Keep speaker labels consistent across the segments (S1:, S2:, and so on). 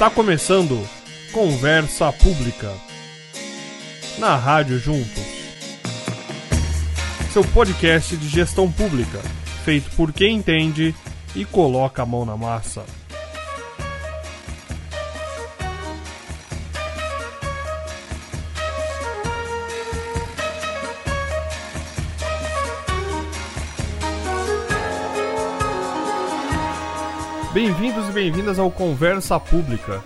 S1: Está começando Conversa Pública na Rádio Juntos. Seu podcast de gestão pública, feito por quem entende e coloca a mão na massa. Bem-vindos e bem-vindas ao Conversa Pública.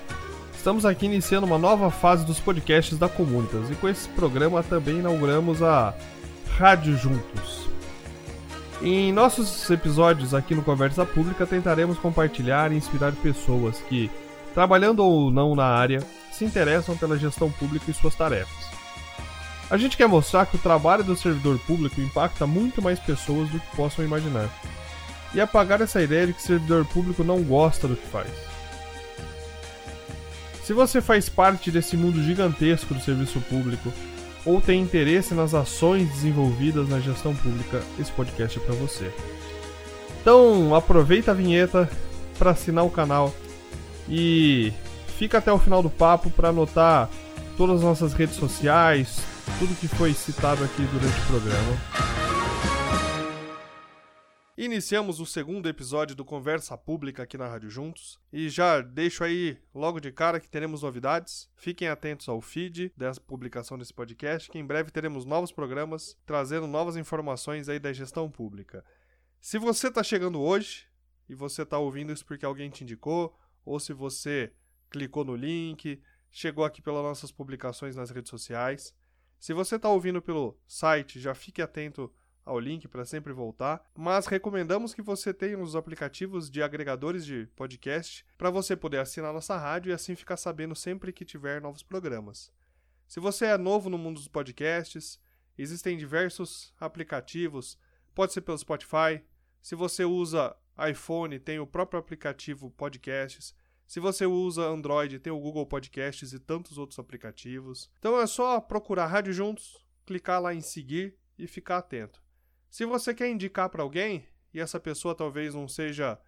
S1: Estamos aqui iniciando uma nova fase dos podcasts da Comunitas e com esse programa também inauguramos a Rádio Juntos. Em nossos episódios aqui no Conversa Pública tentaremos compartilhar e inspirar pessoas que, trabalhando ou não na área, se interessam pela gestão pública e suas tarefas. A gente quer mostrar que o trabalho do servidor público impacta muito mais pessoas do que possam imaginar e apagar essa ideia de que servidor público não gosta do que faz. Se você faz parte desse mundo gigantesco do serviço público ou tem interesse nas ações desenvolvidas na gestão pública, esse podcast é para você. Então, aproveita a vinheta para assinar o canal e fica até o final do papo para anotar todas as nossas redes sociais, tudo que foi citado aqui durante o programa. Iniciamos o segundo episódio do Conversa Pública aqui na Rádio Juntos e já deixo aí logo de cara que teremos novidades. Fiquem atentos ao feed dessa publicação desse podcast, que em breve teremos novos programas trazendo novas informações aí da gestão pública. Se você está chegando hoje e você está ouvindo isso porque alguém te indicou, ou se você clicou no link, chegou aqui pelas nossas publicações nas redes sociais. Se você está ouvindo pelo site, já fique atento ao link para sempre voltar, mas recomendamos que você tenha os aplicativos de agregadores de podcast para você poder assinar nossa rádio e assim ficar sabendo sempre que tiver novos programas. Se você é novo no mundo dos podcasts, existem diversos aplicativos, pode ser pelo Spotify. Se você usa iPhone, tem o próprio aplicativo Podcasts. Se você usa Android, tem o Google Podcasts e tantos outros aplicativos. Então é só procurar Rádio Juntos, clicar lá em seguir e ficar atento. Se você quer indicar para alguém e essa pessoa talvez não seja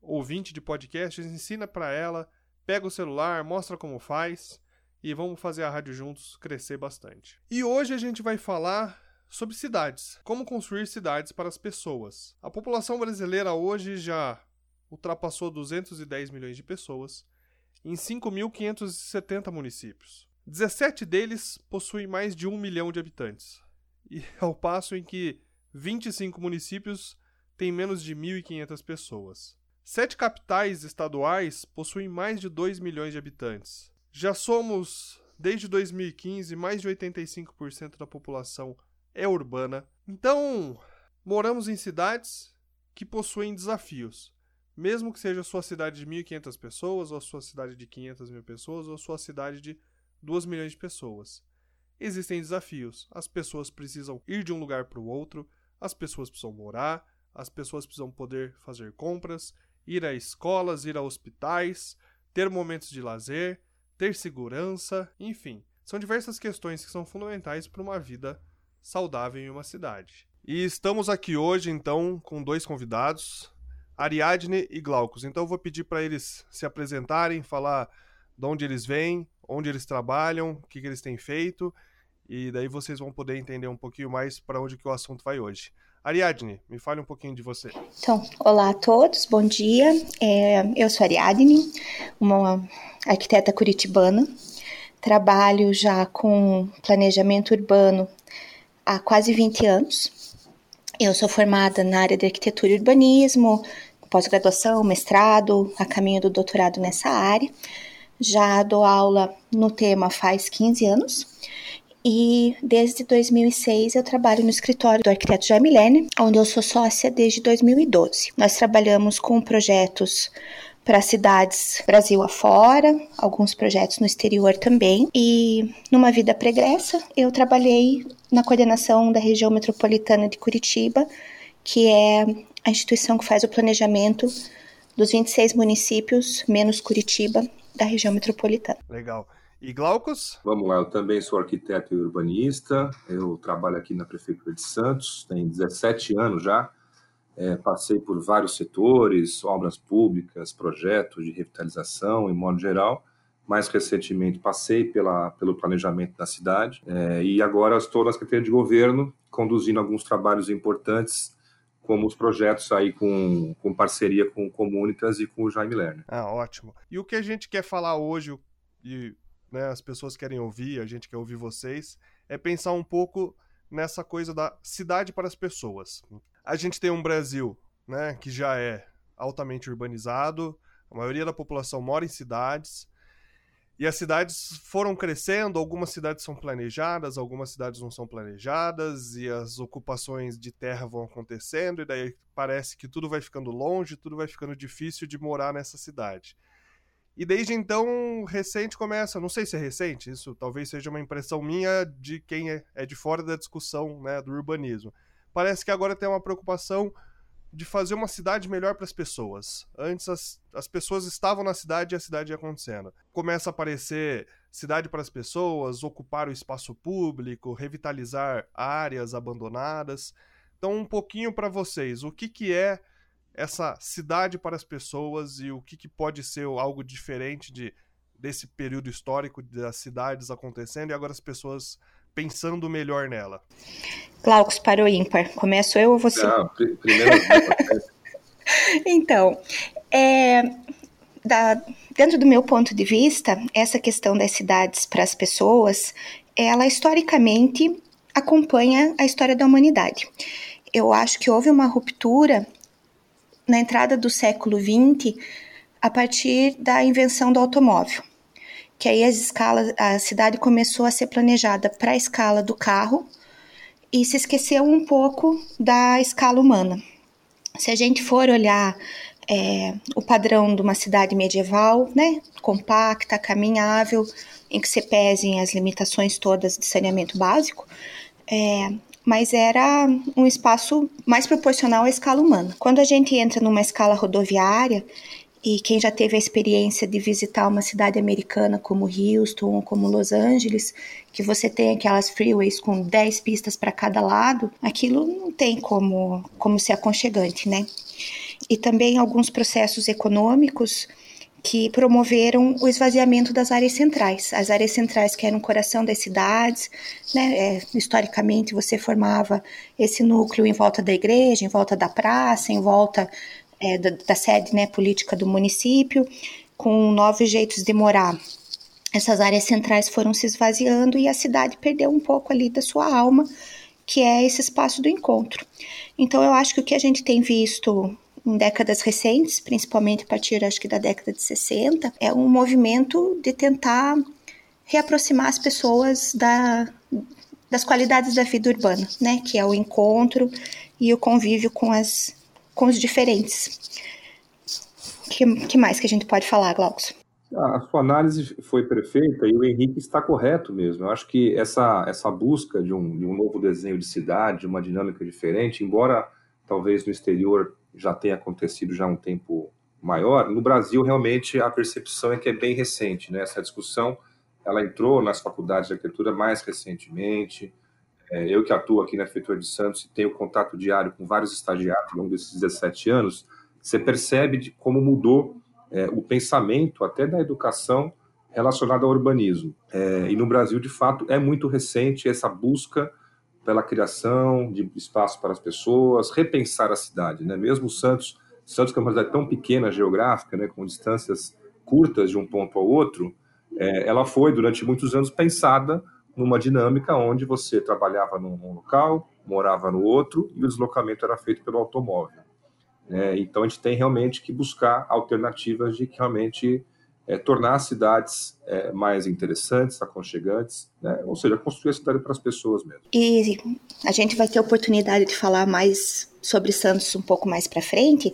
S1: ouvinte de podcasts, ensina para ela, pega o celular, mostra como faz e vamos fazer a rádio juntos crescer bastante. E hoje a gente vai falar sobre cidades, como construir cidades para as pessoas. A população brasileira hoje já ultrapassou 210 milhões de pessoas em 5.570 municípios. 17 deles possuem mais de um milhão de habitantes. E ao passo em que 25 municípios têm menos de 1.500 pessoas. Sete capitais estaduais possuem mais de 2 milhões de habitantes. Já somos, desde 2015, mais de 85% da população é urbana. Então, moramos em cidades que possuem desafios. Mesmo que seja a sua cidade de 1.500 pessoas, ou a sua cidade de 500 mil pessoas, ou a sua cidade de 2 milhões de pessoas. Existem desafios. As pessoas precisam ir de um lugar para o outro, as pessoas precisam morar, as pessoas precisam poder fazer compras, ir a escolas, ir a hospitais, ter momentos de lazer, ter segurança, enfim. São diversas questões que são fundamentais para uma vida saudável em uma cidade. E estamos aqui hoje, então, com dois convidados, Ariadne e Glaucus. Então eu vou pedir para eles se apresentarem, falar de onde eles vêm, onde eles trabalham, o que, que eles têm feito e daí vocês vão poder entender um pouquinho mais para onde que o assunto vai hoje. Ariadne, me fale um pouquinho de você.
S2: Então, olá a todos, bom dia. É, eu sou Ariadne, uma arquiteta curitibana. Trabalho já com planejamento urbano há quase 20 anos. Eu sou formada na área de arquitetura e urbanismo, pós-graduação, mestrado, a caminho do doutorado nessa área. Já dou aula no tema faz 15 anos e desde 2006 eu trabalho no escritório do arquiteto Jaime Lerner, onde eu sou sócia desde 2012. Nós trabalhamos com projetos para cidades Brasil afora, alguns projetos no exterior também. E numa vida pregressa, eu trabalhei na coordenação da região metropolitana de Curitiba, que é a instituição que faz o planejamento dos 26 municípios, menos Curitiba, da região metropolitana.
S1: Legal. E Glaucus?
S3: Vamos lá, eu também sou arquiteto e urbanista, eu trabalho aqui na Prefeitura de Santos, tem 17 anos já, é, passei por vários setores, obras públicas, projetos de revitalização, em modo geral. Mais recentemente, passei pela, pelo planejamento da cidade é, e agora estou na Secretaria de Governo, conduzindo alguns trabalhos importantes, como os projetos aí com, com parceria com o Comunitas e com o Jaime Lerner.
S1: Ah, ótimo. E o que a gente quer falar hoje, e né, as pessoas querem ouvir, a gente quer ouvir vocês, é pensar um pouco nessa coisa da cidade para as pessoas. A gente tem um Brasil, né, que já é altamente urbanizado, a maioria da população mora em cidades, e as cidades foram crescendo, algumas cidades são planejadas, algumas cidades não são planejadas, e as ocupações de terra vão acontecendo, e daí parece que tudo vai ficando longe, tudo vai ficando difícil de morar nessa cidade. E desde então, recente começa, não sei se é recente, isso talvez seja uma impressão minha de quem é, é de fora da discussão né, do urbanismo. Parece que agora tem uma preocupação de fazer uma cidade melhor para as pessoas. Antes as, as pessoas estavam na cidade e a cidade ia acontecendo. Começa a aparecer cidade para as pessoas, ocupar o espaço público, revitalizar áreas abandonadas. Então, um pouquinho para vocês, o que, que é essa cidade para as pessoas e o que, que pode ser algo diferente de, desse período histórico das cidades acontecendo e agora as pessoas pensando melhor nela?
S2: Glaucus, para o ímpar. Começo eu ou você? Não, primeiro. então, é, da, dentro do meu ponto de vista, essa questão das cidades para as pessoas, ela historicamente acompanha a história da humanidade. Eu acho que houve uma ruptura na entrada do século XX a partir da invenção do automóvel que aí as escalas, a cidade começou a ser planejada para a escala do carro e se esqueceu um pouco da escala humana. Se a gente for olhar é, o padrão de uma cidade medieval, né, compacta, caminhável, em que se pesem as limitações todas de saneamento básico, é, mas era um espaço mais proporcional à escala humana. Quando a gente entra numa escala rodoviária, e quem já teve a experiência de visitar uma cidade americana como Houston ou como Los Angeles, que você tem aquelas freeways com 10 pistas para cada lado, aquilo não tem como, como ser aconchegante, né? E também alguns processos econômicos que promoveram o esvaziamento das áreas centrais. As áreas centrais que eram o coração das cidades, né? É, historicamente você formava esse núcleo em volta da igreja, em volta da praça, em volta é, da, da, sede né, política do município, com novos jeitos de morar. Essas áreas centrais foram se esvaziando e a cidade perdeu um pouco ali da sua alma, que é esse espaço do encontro. Então, eu acho que o que a gente tem visto em décadas recentes, principalmente a partir, acho que da década de 60, é um movimento de tentar reaproximar as pessoas da, das qualidades da vida urbana, né? Que é o encontro e o convívio com as com os diferentes. Que, que, mais que a gente pode falar, Glaucio?
S3: A sua análise foi perfeita e o Henrique está correto mesmo. Eu acho que essa, essa busca de um, de um novo desenho de cidade, uma dinâmica diferente, embora talvez no exterior já tenha acontecido já há um tempo maior, no Brasil realmente a percepção é que é bem recente. Né? Essa discussão ela entrou nas faculdades de arquitetura mais recentemente, é, eu que atuo aqui na Prefeitura de Santos e tenho contato diário com vários estagiários ao longo desses 17 anos, você percebe de como mudou é, o pensamento até da educação relacionada ao urbanismo. É, e no Brasil, de fato, é muito recente essa busca pela criação de espaço para as pessoas, repensar a cidade. Né? Mesmo Santos, Santos que é uma cidade tão pequena geográfica, né, com distâncias curtas de um ponto ao outro, é, ela foi, durante muitos anos, pensada numa dinâmica onde você trabalhava num local, morava no outro e o deslocamento era feito pelo automóvel. É, então a gente tem realmente que buscar alternativas de que realmente é, tornar as cidades é, mais interessantes, aconchegantes, né? ou seja, construir a cidade para as pessoas mesmo.
S2: E a gente vai ter oportunidade de falar mais sobre Santos um pouco mais para frente,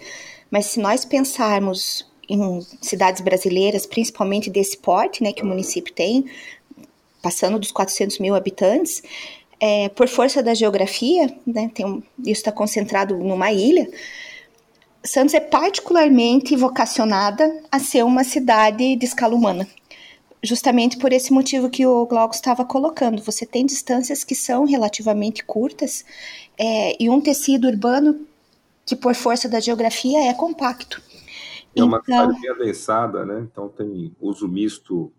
S2: mas se nós pensarmos em cidades brasileiras, principalmente desse porte né, que o município tem, passando dos 400 mil habitantes, é, por força da geografia, né, um, isso está concentrado numa ilha, Santos é particularmente vocacionada a ser uma cidade de escala humana. Justamente por esse motivo que o Glauco estava colocando. Você tem distâncias que são relativamente curtas é, e um tecido urbano que por força da geografia é compacto.
S3: É uma então, cidade bem adensada, né? Então tem uso misto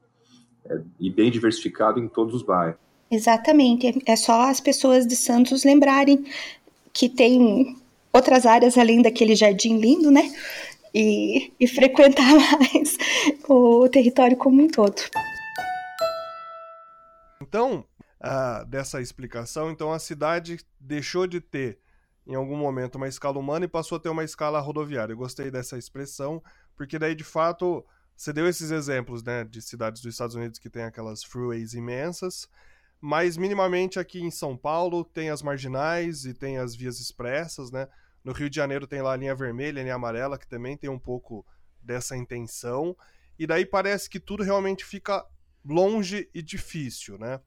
S3: é, e bem diversificado em todos os bairros.
S2: Exatamente. É só as pessoas de Santos lembrarem que tem outras áreas além daquele jardim lindo, né? E, e frequentar mais o território como um todo.
S1: Então, ah, dessa explicação, então a cidade deixou de ter em algum momento uma escala humana e passou a ter uma escala rodoviária. Eu gostei dessa expressão, porque daí de fato você deu esses exemplos, né, de cidades dos Estados Unidos que tem aquelas freeways imensas, mas minimamente aqui em São Paulo tem as marginais e tem as vias expressas, né? No Rio de Janeiro tem lá a linha vermelha, a linha amarela, que também tem um pouco dessa intenção. E daí parece que tudo realmente fica longe e difícil, né?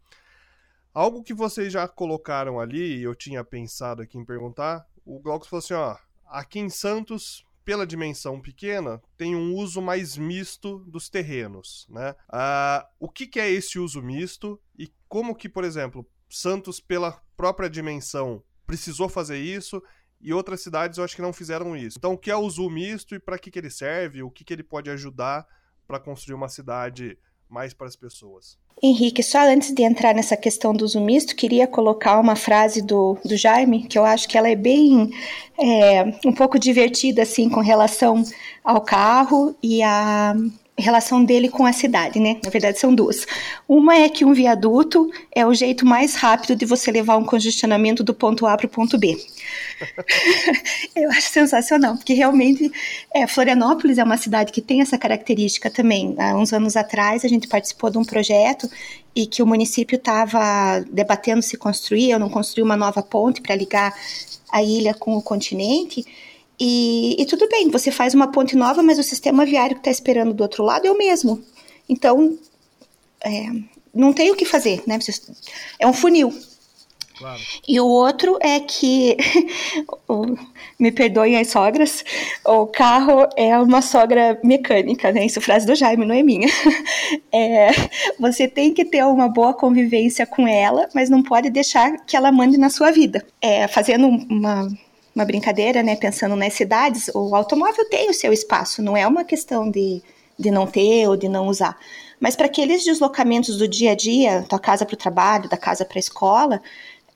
S1: Algo que vocês já colocaram ali, e eu tinha pensado aqui em perguntar, o Glaucus falou assim, ó, aqui em Santos, pela dimensão pequena, tem um uso mais misto dos terrenos, né? Ah, o que, que é esse uso misto e como que, por exemplo, Santos, pela própria dimensão, precisou fazer isso e outras cidades eu acho que não fizeram isso. Então, o que é o uso misto e para que, que ele serve? O que, que ele pode ajudar para construir uma cidade mais para as pessoas?
S2: Henrique, só antes de entrar nessa questão do uso misto, queria colocar uma frase do, do Jaime, que eu acho que ela é bem, é, um pouco divertida, assim, com relação ao carro e a relação dele com a cidade, né? Na verdade, são duas. Uma é que um viaduto é o jeito mais rápido de você levar um congestionamento do ponto A para o ponto B. Eu acho sensacional, porque realmente é, Florianópolis é uma cidade que tem essa característica também. Há uns anos atrás, a gente participou de um projeto e que o município estava debatendo se construir ou não construir uma nova ponte para ligar a ilha com o continente. E, e, tudo bem, você faz uma ponte nova, mas o sistema viário que está esperando do outro lado é o mesmo. Então, é, não tem o que fazer, né? É um funil. Claro. E o outro é que, me perdoem as sogras, o carro é uma sogra mecânica, né? Isso é frase do Jaime, não é minha. É, você tem que ter uma boa convivência com ela, mas não pode deixar que ela mande na sua vida. É, fazendo uma uma brincadeira, né? Pensando nas cidades, o automóvel tem o seu espaço, não é uma questão de, de não ter ou de não usar. Mas para aqueles deslocamentos do dia a dia, da casa para o trabalho, da casa para a escola,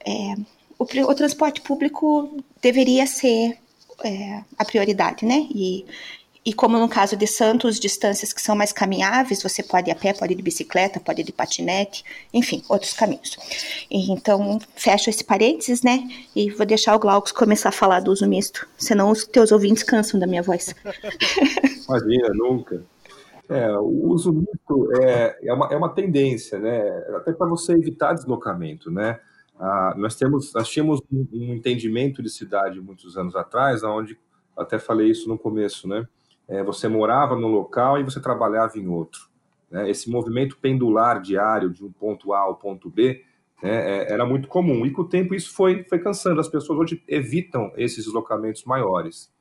S2: é, o, o, transporte público deveria ser é, a prioridade, né? E, e como no caso de Santos, distâncias que são mais caminháveis, você pode ir a pé, pode ir de bicicleta, pode ir de patinete, enfim, outros caminhos. Então, fecho esse parênteses, né? E vou deixar o Glaucus começar a falar do uso misto, senão os teus ouvintes cansam da minha voz.
S3: Imagina, nunca. É, o uso misto é, é, uma, é uma tendência, né? Até para você evitar deslocamento, né? Ah, nós, temos, nós tínhamos um entendimento de cidade muitos anos atrás, onde até falei isso no começo, né? É, você morava no local e você trabalhava em outro. Né? Esse movimento pendular diário de um ponto A ao ponto B né, é, era muito comum. E com o tempo isso foi, foi cansando. As pessoas hoje evitam esses deslocamentos maiores.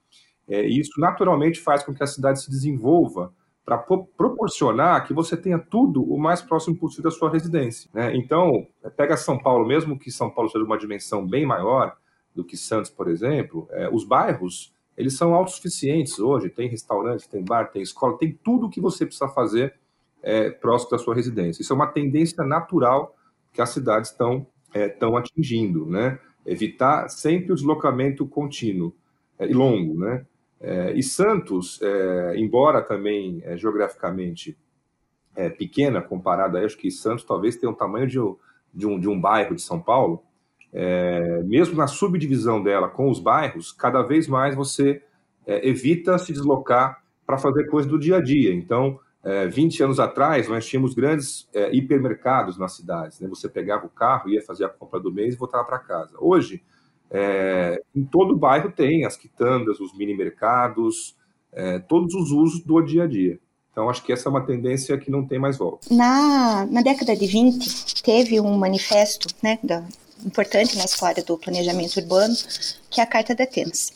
S3: É, e isso naturalmente faz com que a cidade se desenvolva para proporcionar que você tenha tudo o mais próximo possível da sua residência. Né? Então, pega São Paulo, mesmo que São Paulo seja uma dimensão bem maior do que Santos, por exemplo, é, os bairros eles são autossuficientes hoje, tem restaurante, tem bar, tem escola, tem tudo o que você precisa fazer é, próximo da sua residência. Isso é uma tendência natural que as cidades estão é, estão atingindo, né? Evitar sempre o deslocamento contínuo é, e longo, né? É, e Santos, é, embora também é, geograficamente pequena comparada, acho que Santos talvez tenha o tamanho de, de, um, de um bairro de São Paulo, é, mesmo na subdivisão dela com os bairros, cada vez mais você é, evita se deslocar para fazer coisas do dia a dia. Então, é, 20 anos atrás, nós tínhamos grandes é, hipermercados nas cidades. Né? Você pegava o carro, ia fazer a compra do mês e voltava para casa. Hoje, é, em todo bairro tem as quitandas, os mini mercados, é, todos os usos do dia a dia. Então, acho que essa é uma tendência que não tem mais volta.
S2: Na, na década de 20, teve um manifesto né, da, importante na história do planejamento urbano, que é a Carta de Atenas.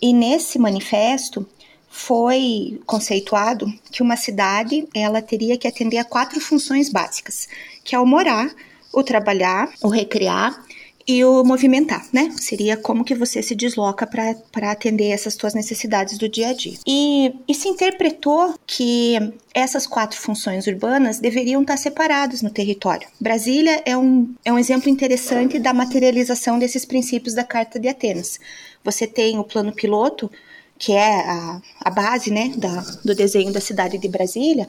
S2: E nesse manifesto foi conceituado que uma cidade ela teria que atender a quatro funções básicas, que é o morar, o trabalhar, o recrear e o movimentar, né? Seria como que você se desloca para atender essas suas necessidades do dia a dia. E, e se interpretou que essas quatro funções urbanas deveriam estar separadas no território. Brasília é um, é um exemplo interessante da materialização desses princípios da Carta de Atenas. Você tem o plano piloto, que é a, a base né, da, do desenho da cidade de Brasília,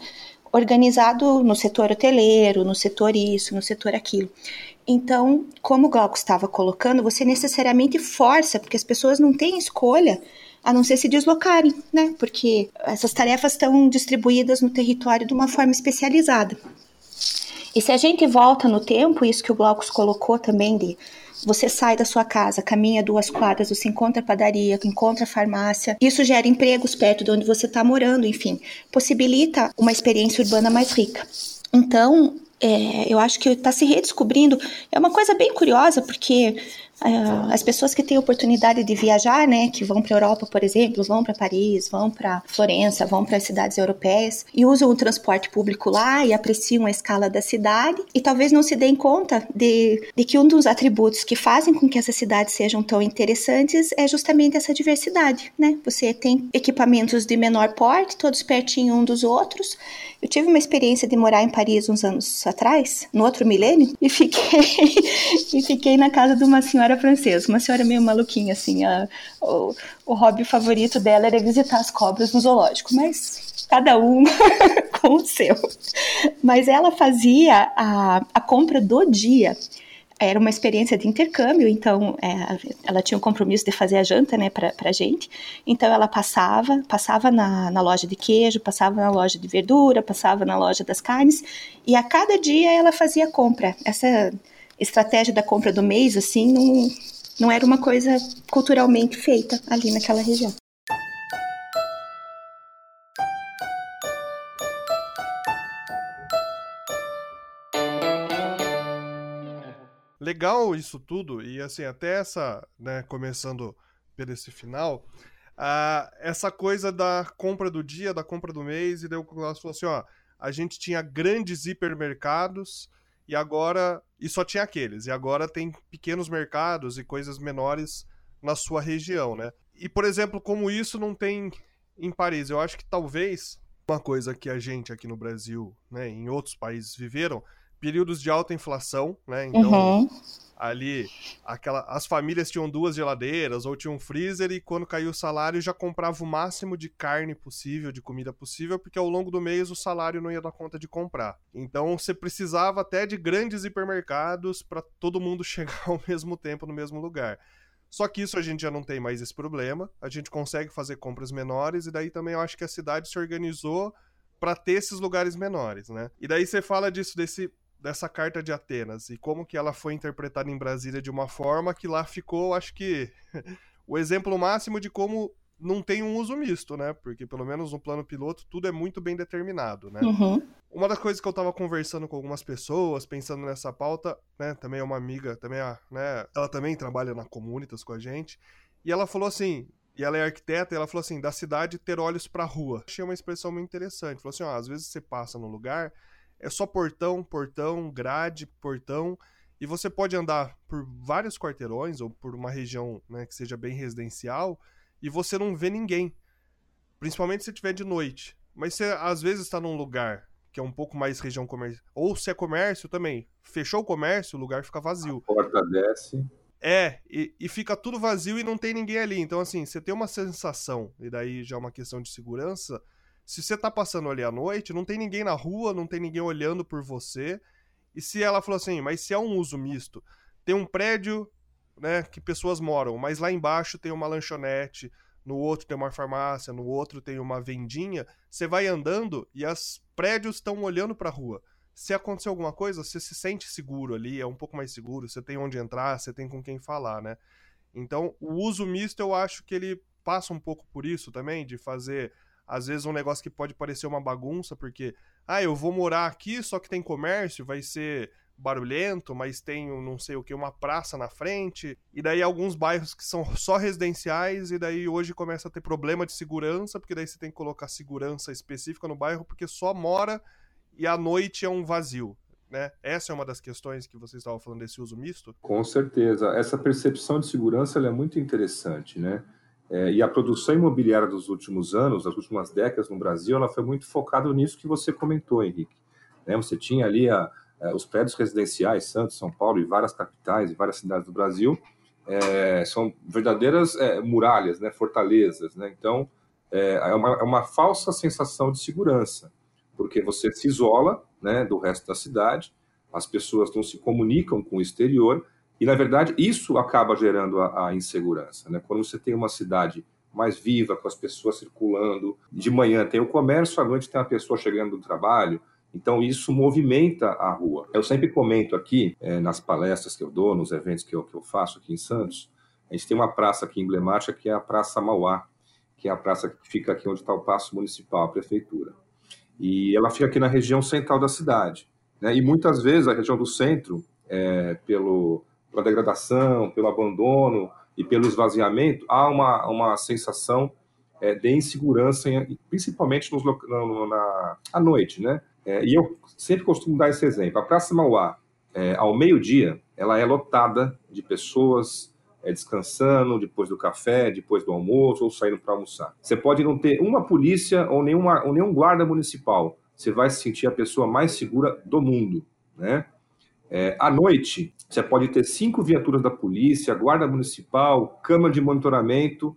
S2: organizado no setor hoteleiro, no setor isso, no setor aquilo. Então, como o Glauco estava colocando, você necessariamente força, porque as pessoas não têm escolha a não ser se deslocarem, né? Porque essas tarefas estão distribuídas no território de uma forma especializada. E se a gente volta no tempo, isso que o Glaucus colocou também de você sai da sua casa, caminha duas quadras, você encontra padaria, encontra farmácia. Isso gera empregos perto de onde você está morando, enfim, possibilita uma experiência urbana mais rica. Então, é, eu acho que está se redescobrindo. É uma coisa bem curiosa, porque as pessoas que têm oportunidade de viajar, né, que vão para a Europa, por exemplo, vão para Paris, vão para Florença, vão para cidades europeias e usam o transporte público lá e apreciam a escala da cidade e talvez não se deem conta de, de que um dos atributos que fazem com que essas cidades sejam tão interessantes é justamente essa diversidade, né? Você tem equipamentos de menor porte, todos pertinho um dos outros. Eu tive uma experiência de morar em Paris uns anos atrás, no outro milênio, e fiquei e fiquei na casa de uma senhora senhora francesa, uma senhora meio maluquinha, assim. A, o, o hobby favorito dela era visitar as cobras no zoológico, mas cada um com o seu. Mas ela fazia a, a compra do dia era uma experiência de intercâmbio, então é, ela tinha um compromisso de fazer a janta, né, pra, pra gente. Então ela passava, passava na, na loja de queijo, passava na loja de verdura, passava na loja das carnes, e a cada dia ela fazia compra. Essa estratégia da compra do mês, assim, não, não era uma coisa culturalmente feita ali naquela região.
S1: Legal isso tudo, e assim, até essa, né, começando por esse final, uh, essa coisa da compra do dia, da compra do mês, e daí o Klaus falou assim, ó, a gente tinha grandes hipermercados, e agora. E só tinha aqueles. E agora tem pequenos mercados e coisas menores na sua região, né? E, por exemplo, como isso não tem em Paris, eu acho que talvez uma coisa que a gente aqui no Brasil, né, em outros países viveram, períodos de alta inflação, né? Então, uhum ali aquela as famílias tinham duas geladeiras ou tinham um freezer e quando caiu o salário já comprava o máximo de carne possível, de comida possível, porque ao longo do mês o salário não ia dar conta de comprar. Então você precisava até de grandes hipermercados para todo mundo chegar ao mesmo tempo no mesmo lugar. Só que isso a gente já não tem mais esse problema, a gente consegue fazer compras menores e daí também eu acho que a cidade se organizou para ter esses lugares menores, né? E daí você fala disso desse dessa carta de Atenas e como que ela foi interpretada em Brasília de uma forma que lá ficou, acho que o exemplo máximo de como não tem um uso misto, né? Porque pelo menos no plano piloto tudo é muito bem determinado, né? Uhum. Uma das coisas que eu tava conversando com algumas pessoas, pensando nessa pauta, né? Também é uma amiga, também é, né? Ela também trabalha na Comunitas com a gente. E ela falou assim, e ela é arquiteta, e ela falou assim, da cidade ter olhos pra rua. Achei uma expressão muito interessante. Falou assim, ó, às vezes você passa no lugar, é só portão, portão, grade, portão. E você pode andar por vários quarteirões ou por uma região né, que seja bem residencial e você não vê ninguém. Principalmente se estiver de noite. Mas você às vezes está num lugar que é um pouco mais região comercial. Ou se é comércio também. Fechou o comércio, o lugar fica vazio.
S3: A porta desce.
S1: É, e, e, fica tudo vazio e não tem ninguém ali. Então, assim, você tem uma sensação, e daí já é uma questão de segurança, se você tá passando ali à noite, não tem ninguém na rua, não tem ninguém olhando por você. E se ela falou assim, mas se é um uso misto, tem um prédio, né, que pessoas moram, mas lá embaixo tem uma lanchonete, no outro tem uma farmácia, no outro tem uma vendinha, você vai andando e os prédios estão olhando para a rua. Se acontecer alguma coisa, você se sente seguro ali, é um pouco mais seguro, você tem onde entrar, você tem com quem falar, né? Então, o uso misto eu acho que ele passa um pouco por isso também, de fazer às vezes um negócio que pode parecer uma bagunça, porque, ah, eu vou morar aqui, só que tem comércio, vai ser barulhento, mas tem não sei o que, uma praça na frente, e daí alguns bairros que são só residenciais, e daí hoje começa a ter problema de segurança, porque daí você tem que colocar segurança específica no bairro, porque só mora e à noite é um vazio. né? Essa é uma das questões que vocês estavam falando desse uso misto?
S3: Com certeza. Essa percepção de segurança é muito interessante, né? É, e a produção imobiliária dos últimos anos, das últimas décadas no Brasil, ela foi muito focada nisso que você comentou, Henrique. Né? Você tinha ali a, a, os prédios residenciais, Santos, São Paulo e várias capitais e várias cidades do Brasil, é, são verdadeiras é, muralhas, né? fortalezas. Né? Então, é, é, uma, é uma falsa sensação de segurança, porque você se isola né, do resto da cidade, as pessoas não se comunicam com o exterior, e, na verdade, isso acaba gerando a, a insegurança. Né? Quando você tem uma cidade mais viva, com as pessoas circulando, de manhã tem o comércio, à noite tem a pessoa chegando do trabalho, então, isso movimenta a rua. Eu sempre comento aqui, é, nas palestras que eu dou, nos eventos que eu, que eu faço aqui em Santos, a gente tem uma praça aqui emblemática que é a Praça Mauá, que é a praça que fica aqui onde está o Paço Municipal, a Prefeitura. E ela fica aqui na região central da cidade. Né? E muitas vezes a região do centro, é, pelo, pela degradação, pelo abandono e pelo esvaziamento, há uma, uma sensação é, de insegurança, principalmente nos, na, na, à noite. Né? É, e eu sempre costumo dar esse exemplo. A Praça Mauá, é, ao meio-dia, ela é lotada de pessoas é, descansando depois do café, depois do almoço ou saindo para almoçar. Você pode não ter uma polícia ou, nenhuma, ou nenhum guarda municipal. Você vai se sentir a pessoa mais segura do mundo, né? É, à noite, você pode ter cinco viaturas da polícia, guarda municipal, câmara de monitoramento,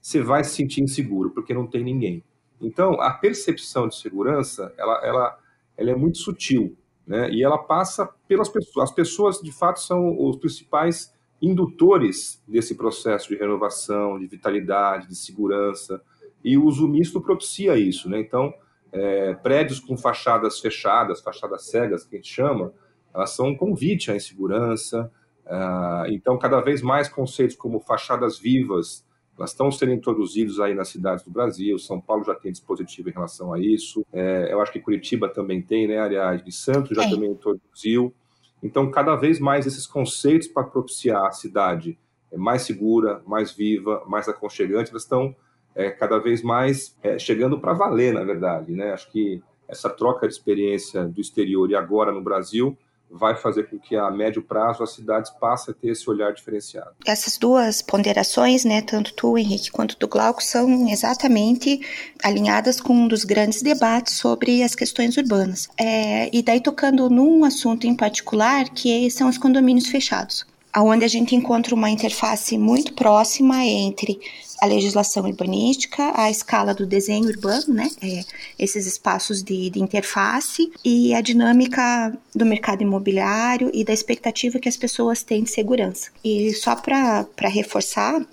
S3: você vai se sentir inseguro, porque não tem ninguém. Então, a percepção de segurança, ela, ela, ela é muito sutil, né? E ela passa pelas pessoas. As pessoas, de fato, são os principais indutores desse processo de renovação, de vitalidade, de segurança, e o uso misto propicia isso, né? Então, é, prédios com fachadas fechadas, fachadas cegas, que a gente chama, elas são um convite à insegurança. Uh, então, cada vez mais conceitos como fachadas vivas, elas estão sendo introduzidos aí nas cidades do Brasil. São Paulo já tem dispositivo em relação a isso. É, eu acho que Curitiba também tem, né? Aliás, de Santos já é. também introduziu. Então, cada vez mais esses conceitos para propiciar a cidade mais segura, mais viva, mais aconchegante, elas estão é, cada vez mais é, chegando para valer, na verdade. Né? Acho que essa troca de experiência do exterior e agora no Brasil vai fazer com que a médio prazo as cidades passem a ter esse olhar diferenciado.
S2: Essas duas ponderações, né, tanto tu, Henrique, quanto do Glauco, são exatamente alinhadas com um dos grandes debates sobre as questões urbanas. É, e daí tocando num assunto em particular, que são os condomínios fechados onde a gente encontra uma interface muito próxima entre a legislação urbanística, a escala do desenho urbano, né, é, esses espaços de, de, interface e a dinâmica do mercado imobiliário e da expectativa que as pessoas têm de segurança. E só para reforçar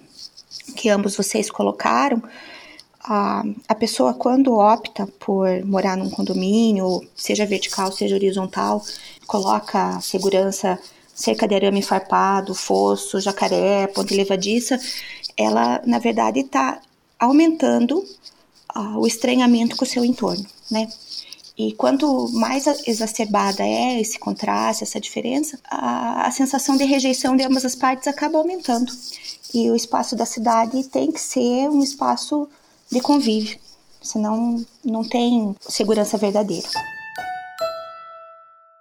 S2: que ambos vocês colocaram, a, a pessoa quando opta por morar num condomínio, seja vertical, seja horizontal, coloca segurança cerca de arame farpado, fosso, jacaré, ponte levadiça, ela, na verdade, está aumentando uh, o estranhamento com o seu entorno, né? E quanto mais exacerbada é esse contraste, essa diferença, a, a sensação de rejeição de ambas as partes acaba aumentando. E o espaço da cidade tem que ser um espaço de convívio, senão não tem segurança verdadeira.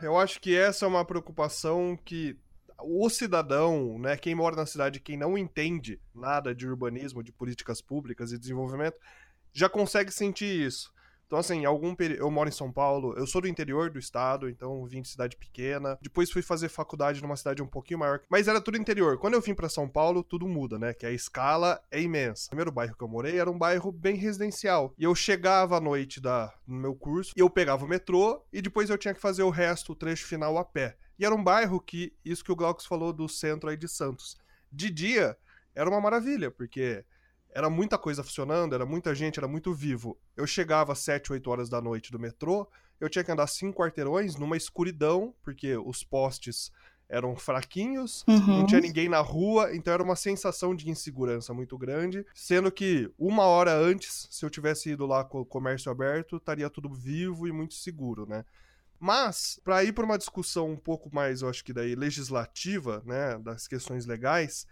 S1: Eu acho que essa é uma preocupação que o cidadão, né, quem mora na cidade, quem não entende nada de urbanismo, de políticas públicas e desenvolvimento, já consegue sentir isso. Então, assim, algum eu moro em São Paulo, eu sou do interior do estado, então vim de cidade pequena. Depois fui fazer faculdade numa cidade um pouquinho maior, mas era tudo interior. Quando eu vim para São Paulo, tudo muda, né? Que a escala é imensa. O primeiro bairro que eu morei era um bairro bem residencial. E eu chegava à noite da... no meu curso, e eu pegava o metrô, e depois eu tinha que fazer o resto, o trecho final a pé. E era um bairro que, isso que o Glaucus falou do centro aí de Santos. De dia, era uma maravilha, porque era muita coisa funcionando, era muita gente, era muito vivo. Eu chegava às 7, 8 horas da noite do metrô, eu tinha que andar cinco quarteirões numa escuridão, porque os postes eram fraquinhos, uhum. não tinha ninguém na rua, então era uma sensação de insegurança muito grande. Sendo que uma hora antes, se eu tivesse ido lá com o comércio aberto, estaria tudo vivo e muito seguro, né? Mas, para ir para uma discussão um pouco mais, eu acho que daí, legislativa, né, das questões legais,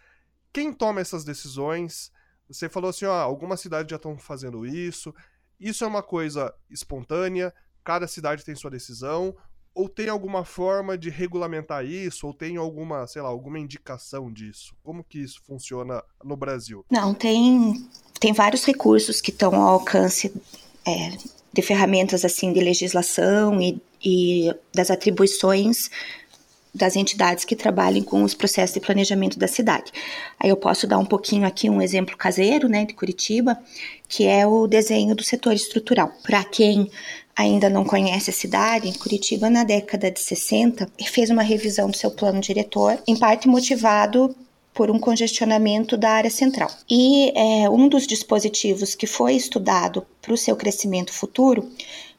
S1: quem toma essas decisões você falou assim, ó, algumas cidades já estão fazendo isso. Isso é uma coisa espontânea, cada cidade tem sua decisão, ou tem alguma forma de regulamentar isso? Ou tem alguma, sei lá, alguma indicação disso? Como que isso funciona no Brasil?
S2: Não, tem, tem vários recursos que estão ao alcance é, de ferramentas assim de legislação e, e das atribuições das entidades que trabalhem com os processos de planejamento da cidade. Aí eu posso dar um pouquinho aqui um exemplo caseiro, né, de Curitiba, que é o desenho do setor estrutural. Para quem ainda não conhece a cidade, Curitiba na década de 60 fez uma revisão do seu plano diretor, em parte motivado por um congestionamento da área central. E é, um dos dispositivos que foi estudado para o seu crescimento futuro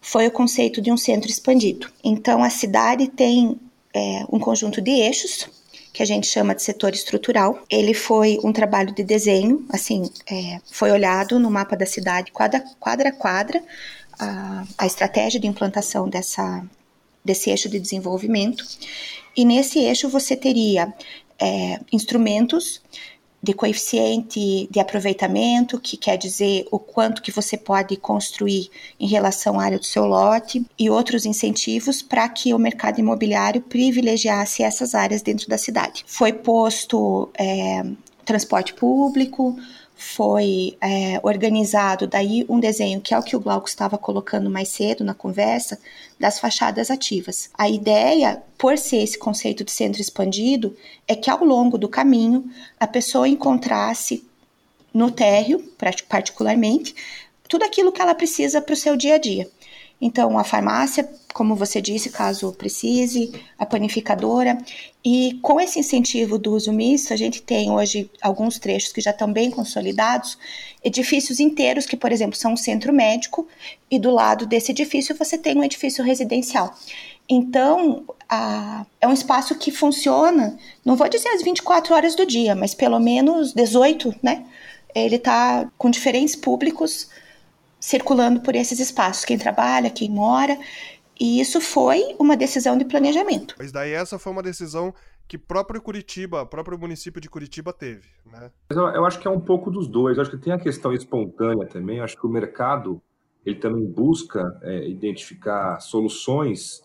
S2: foi o conceito de um centro expandido. Então, a cidade tem é, um conjunto de eixos que a gente chama de setor estrutural. Ele foi um trabalho de desenho, assim, é, foi olhado no mapa da cidade quadra quadra, quadra a, a estratégia de implantação dessa, desse eixo de desenvolvimento. E nesse eixo você teria é, instrumentos de coeficiente de aproveitamento, que quer dizer o quanto que você pode construir em relação à área do seu lote, e outros incentivos para que o mercado imobiliário privilegiasse essas áreas dentro da cidade. Foi posto é, transporte público, foi é, organizado daí um desenho que é o que o Glauco estava colocando mais cedo na conversa das fachadas ativas. A ideia, por ser esse conceito de centro expandido, é que ao longo do caminho a pessoa encontrasse no térreo, particularmente, tudo aquilo que ela precisa para o seu dia a dia. Então, a farmácia, como você disse, caso precise, a panificadora. E com esse incentivo do uso misto, a gente tem hoje alguns trechos que já estão bem consolidados, edifícios inteiros que, por exemplo, são um centro médico, e do lado desse edifício você tem um edifício residencial. Então, a, é um espaço que funciona, não vou dizer as 24 horas do dia, mas pelo menos 18, né? Ele está com diferentes públicos circulando por esses espaços, quem trabalha, quem mora, e isso foi uma decisão de planejamento.
S1: Mas daí essa foi uma decisão que próprio Curitiba, próprio município de Curitiba teve, né?
S3: Eu, eu, acho que é um pouco dos dois. Eu acho que tem a questão espontânea também. Eu acho que o mercado ele também busca é, identificar soluções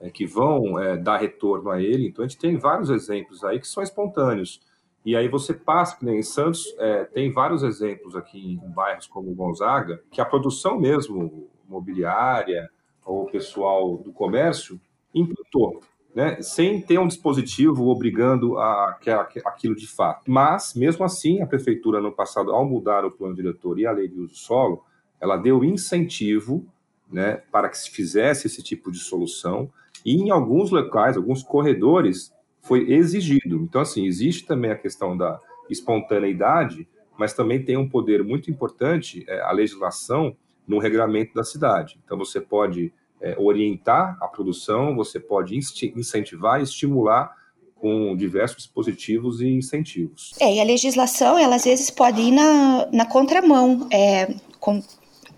S3: é, que vão é, dar retorno a ele. Então a gente tem vários exemplos aí que são espontâneos. E aí você passa, que nem em Santos, é, tem vários exemplos aqui em bairros como Gonzaga, que a produção mesmo imobiliária ou pessoal do comércio implantou, né, sem ter um dispositivo obrigando a, a, aquilo de fato. Mas, mesmo assim, a prefeitura, no passado, ao mudar o plano diretor e a lei de uso solo, ela deu incentivo né, para que se fizesse esse tipo de solução, e em alguns locais, alguns corredores, foi exigido. Então, assim, existe também a questão da espontaneidade, mas também tem um poder muito importante, é, a legislação, no regulamento da cidade. Então, você pode é, orientar a produção, você pode incentivar estimular com diversos dispositivos e incentivos.
S2: É, e a legislação, ela às vezes pode ir na, na contramão. É, com,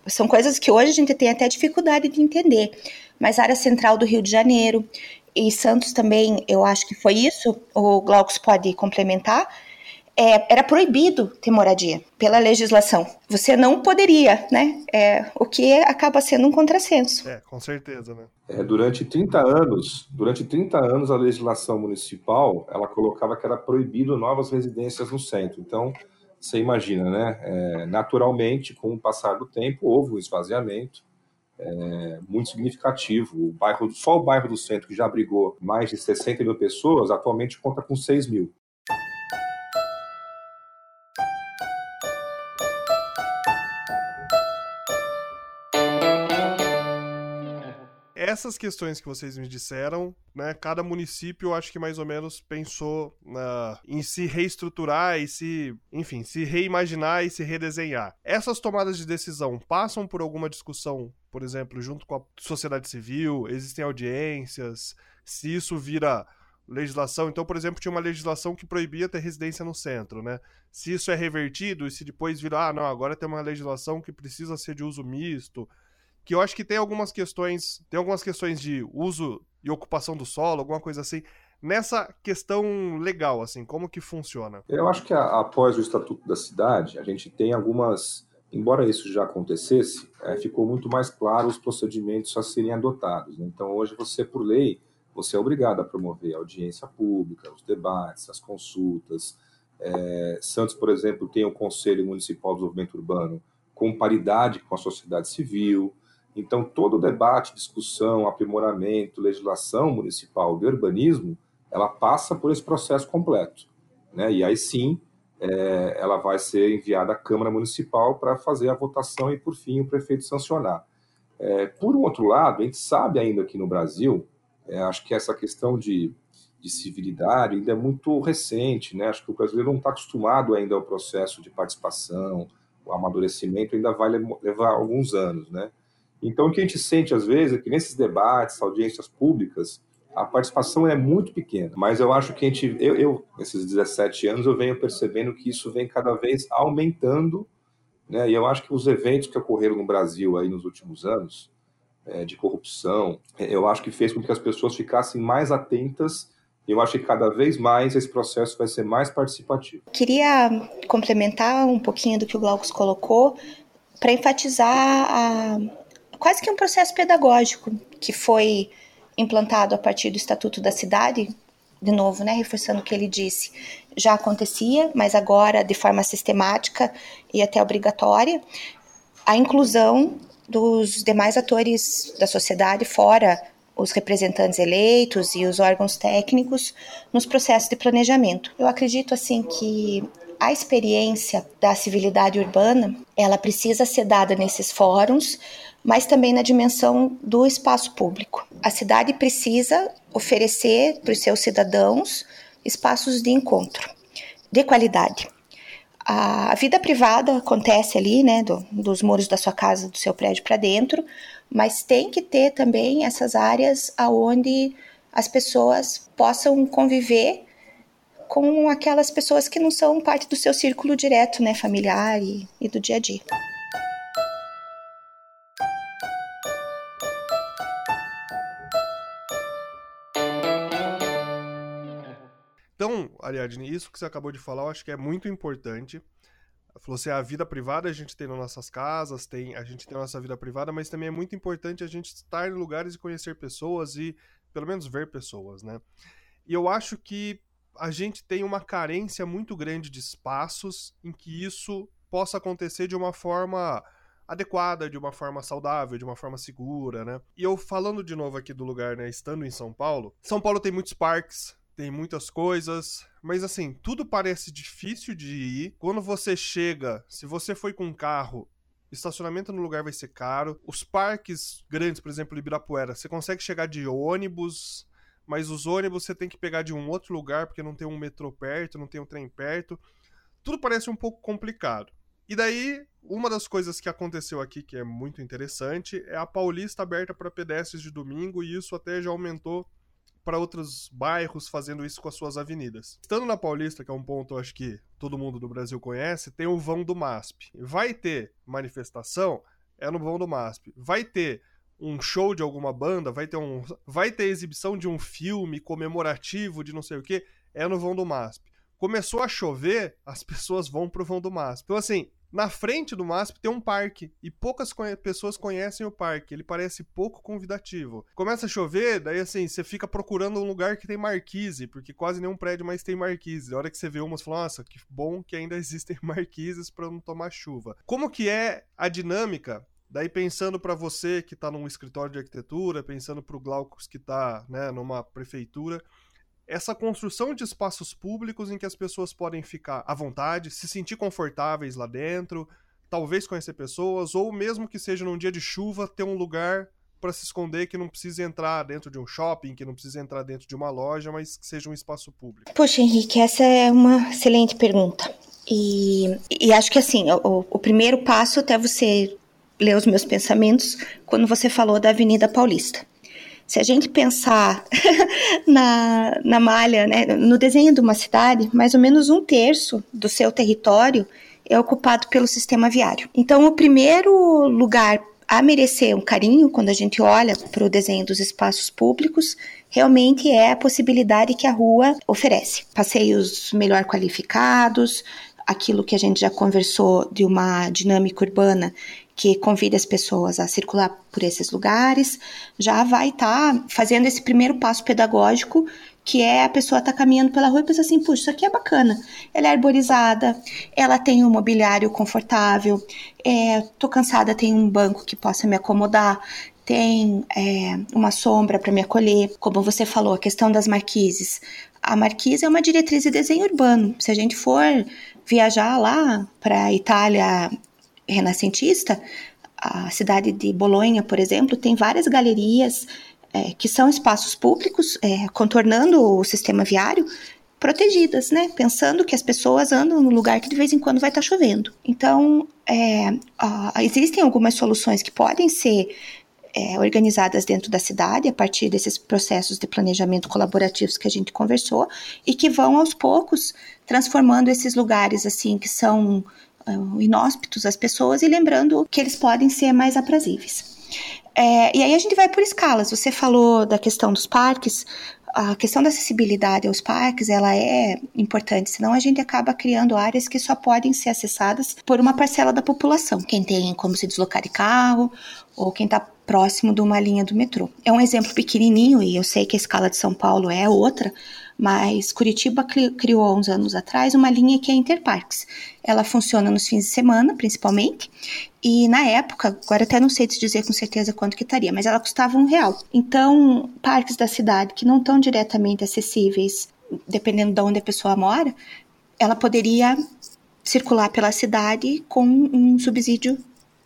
S2: são coisas que hoje a gente tem até dificuldade de entender. Mas a área central do Rio de Janeiro, e Santos também, eu acho que foi isso, o Glaucus pode complementar, é, era proibido ter moradia pela legislação. Você não poderia, né? É, o que acaba sendo um contrassenso.
S1: É, com certeza, né?
S3: É, durante 30 anos, durante 30 anos a legislação municipal, ela colocava que era proibido novas residências no centro. Então, você imagina, né? É, naturalmente, com o passar do tempo, houve um esvaziamento é, muito significativo. O bairro, só o bairro do centro, que já abrigou mais de 60 mil pessoas, atualmente conta com 6 mil.
S1: essas questões que vocês me disseram, né, cada município acho que mais ou menos pensou uh, em se reestruturar e se, enfim, se reimaginar e se redesenhar. Essas tomadas de decisão passam por alguma discussão, por exemplo, junto com a sociedade civil, existem audiências, se isso vira legislação. Então, por exemplo, tinha uma legislação que proibia ter residência no centro, né? Se isso é revertido e se depois virar, ah, não, agora tem uma legislação que precisa ser de uso misto, que eu acho que tem algumas questões, tem algumas questões de uso e ocupação do solo, alguma coisa assim. Nessa questão legal, assim, como que funciona?
S3: Eu acho que a, após o Estatuto da Cidade, a gente tem algumas embora isso já acontecesse, é, ficou muito mais claro os procedimentos a serem adotados. Né? Então, hoje, você, por lei, você é obrigado a promover a audiência pública, os debates, as consultas. É, Santos, por exemplo, tem o Conselho Municipal de Desenvolvimento Urbano com paridade com a sociedade civil. Então, todo debate, discussão, aprimoramento, legislação municipal de urbanismo, ela passa por esse processo completo. Né? E aí sim, é, ela vai ser enviada à Câmara Municipal para fazer a votação e, por fim, o prefeito sancionar. É, por um outro lado, a gente sabe ainda aqui no Brasil, é, acho que essa questão de, de civilidade ainda é muito recente, né? acho que o brasileiro não está acostumado ainda ao processo de participação, o amadurecimento ainda vai levar alguns anos. Né? Então, o que a gente sente às vezes é que nesses debates, audiências públicas, a participação é muito pequena, mas eu acho que a gente, eu, eu esses 17 anos, eu venho percebendo que isso vem cada vez aumentando, né? E eu acho que os eventos que ocorreram no Brasil aí nos últimos anos, é, de corrupção, é, eu acho que fez com que as pessoas ficassem mais atentas. Eu acho que cada vez mais esse processo vai ser mais participativo.
S2: Queria complementar um pouquinho do que o Glaucus colocou para enfatizar a, quase que um processo pedagógico que foi implantado a partir do Estatuto da Cidade, de novo, né, reforçando o que ele disse, já acontecia, mas agora de forma sistemática e até obrigatória, a inclusão dos demais atores da sociedade, fora os representantes eleitos e os órgãos técnicos, nos processos de planejamento. Eu acredito assim que a experiência da civilidade urbana, ela precisa ser dada nesses fóruns, mas também na dimensão do espaço público. A cidade precisa oferecer para os seus cidadãos espaços de encontro, de qualidade. A vida privada acontece ali, né, do, dos muros da sua casa, do seu prédio para dentro, mas tem que ter também essas áreas aonde as pessoas possam conviver com aquelas pessoas que não são parte do seu círculo direto, né, familiar e, e do dia a dia.
S1: Ariadne, isso que você acabou de falar, eu acho que é muito importante. Falou assim, a vida privada a gente tem nas nossas casas, tem, a gente tem a nossa vida privada, mas também é muito importante a gente estar em lugares e conhecer pessoas e pelo menos ver pessoas, né? E eu acho que a gente tem uma carência muito grande de espaços em que isso possa acontecer de uma forma adequada, de uma forma saudável, de uma forma segura, né? E eu falando de novo aqui do lugar, né, estando em São Paulo, São Paulo tem muitos parques, tem muitas coisas, mas assim, tudo parece difícil de ir. Quando você chega, se você foi com um carro, estacionamento no lugar vai ser caro. Os parques grandes, por exemplo, Ibirapuera, você consegue chegar de ônibus, mas os ônibus você tem que pegar de um outro lugar porque não tem um metrô perto, não tem um trem perto. Tudo parece um pouco complicado. E daí, uma das coisas que aconteceu aqui que é muito interessante é a Paulista aberta para pedestres de domingo e isso até já aumentou para outros bairros fazendo isso com as suas avenidas. Estando na Paulista, que é um ponto acho que todo mundo do Brasil conhece, tem o vão do MASP. Vai ter manifestação, é no vão do MASP. Vai ter um show de alguma banda, vai ter um vai ter exibição de um filme comemorativo de não sei o que, é no vão do MASP. Começou a chover, as pessoas vão pro vão do MASP. Então assim, na frente do MASP tem um parque e poucas conhe pessoas conhecem o parque. Ele parece pouco convidativo. Começa a chover, daí assim, você fica procurando um lugar que tem marquise, porque quase nenhum prédio mais tem marquise. Na hora que você vê umas, fala, nossa, que bom que ainda existem marquises para não tomar chuva. Como que é a dinâmica Daí pensando para você que está num escritório de arquitetura, pensando para o Glaucus que está né, numa prefeitura, essa construção de espaços públicos em que as pessoas podem ficar à vontade, se sentir confortáveis lá dentro, talvez conhecer pessoas, ou mesmo que seja num dia de chuva, ter um lugar para se esconder que não precise entrar dentro de um shopping, que não precise entrar dentro de uma loja, mas que seja um espaço público.
S2: Poxa, Henrique, essa é uma excelente pergunta. E, e acho que assim, o, o primeiro passo até você ler os meus pensamentos quando você falou da Avenida Paulista. Se a gente pensar na, na malha, né, no desenho de uma cidade, mais ou menos um terço do seu território é ocupado pelo sistema viário. Então, o primeiro lugar a merecer um carinho quando a gente olha para o desenho dos espaços públicos realmente é a possibilidade que a rua oferece. Passeios melhor qualificados, aquilo que a gente já conversou de uma dinâmica urbana que convida as pessoas a circular por esses lugares, já vai estar tá fazendo esse primeiro passo pedagógico, que é a pessoa estar tá caminhando pela rua e pensar assim, puxa, isso aqui é bacana. Ela é arborizada, ela tem um mobiliário confortável, é, tô cansada, tem um banco que possa me acomodar, tem é, uma sombra para me acolher. Como você falou, a questão das marquises. A marquise é uma diretriz de desenho urbano. Se a gente for viajar lá para a Itália renascentista, a cidade de Bolonha, por exemplo, tem várias galerias é, que são espaços públicos é, contornando o sistema viário, protegidas, né? Pensando que as pessoas andam no lugar que de vez em quando vai estar tá chovendo. Então, é, existem algumas soluções que podem ser é, organizadas dentro da cidade a partir desses processos de planejamento colaborativos que a gente conversou e que vão aos poucos transformando esses lugares assim que são inóspitos às pessoas e lembrando que eles podem ser mais aprazíveis. É, e aí a gente vai por escalas. Você falou da questão dos parques a questão da acessibilidade aos parques ela é importante, senão a gente acaba criando áreas que só podem ser acessadas por uma parcela da população, quem tem como se deslocar de carro ou quem está próximo de uma linha do metrô. É um exemplo pequenininho e eu sei que a escala de São Paulo é outra, mas Curitiba criou há uns anos atrás uma linha que é Interparks. Ela funciona nos fins de semana, principalmente, e na época, agora até não sei te dizer com certeza quanto que estaria, mas ela custava um real. Então, parques da cidade que não estão diretamente acessíveis, dependendo de onde a pessoa mora, ela poderia circular pela cidade com um subsídio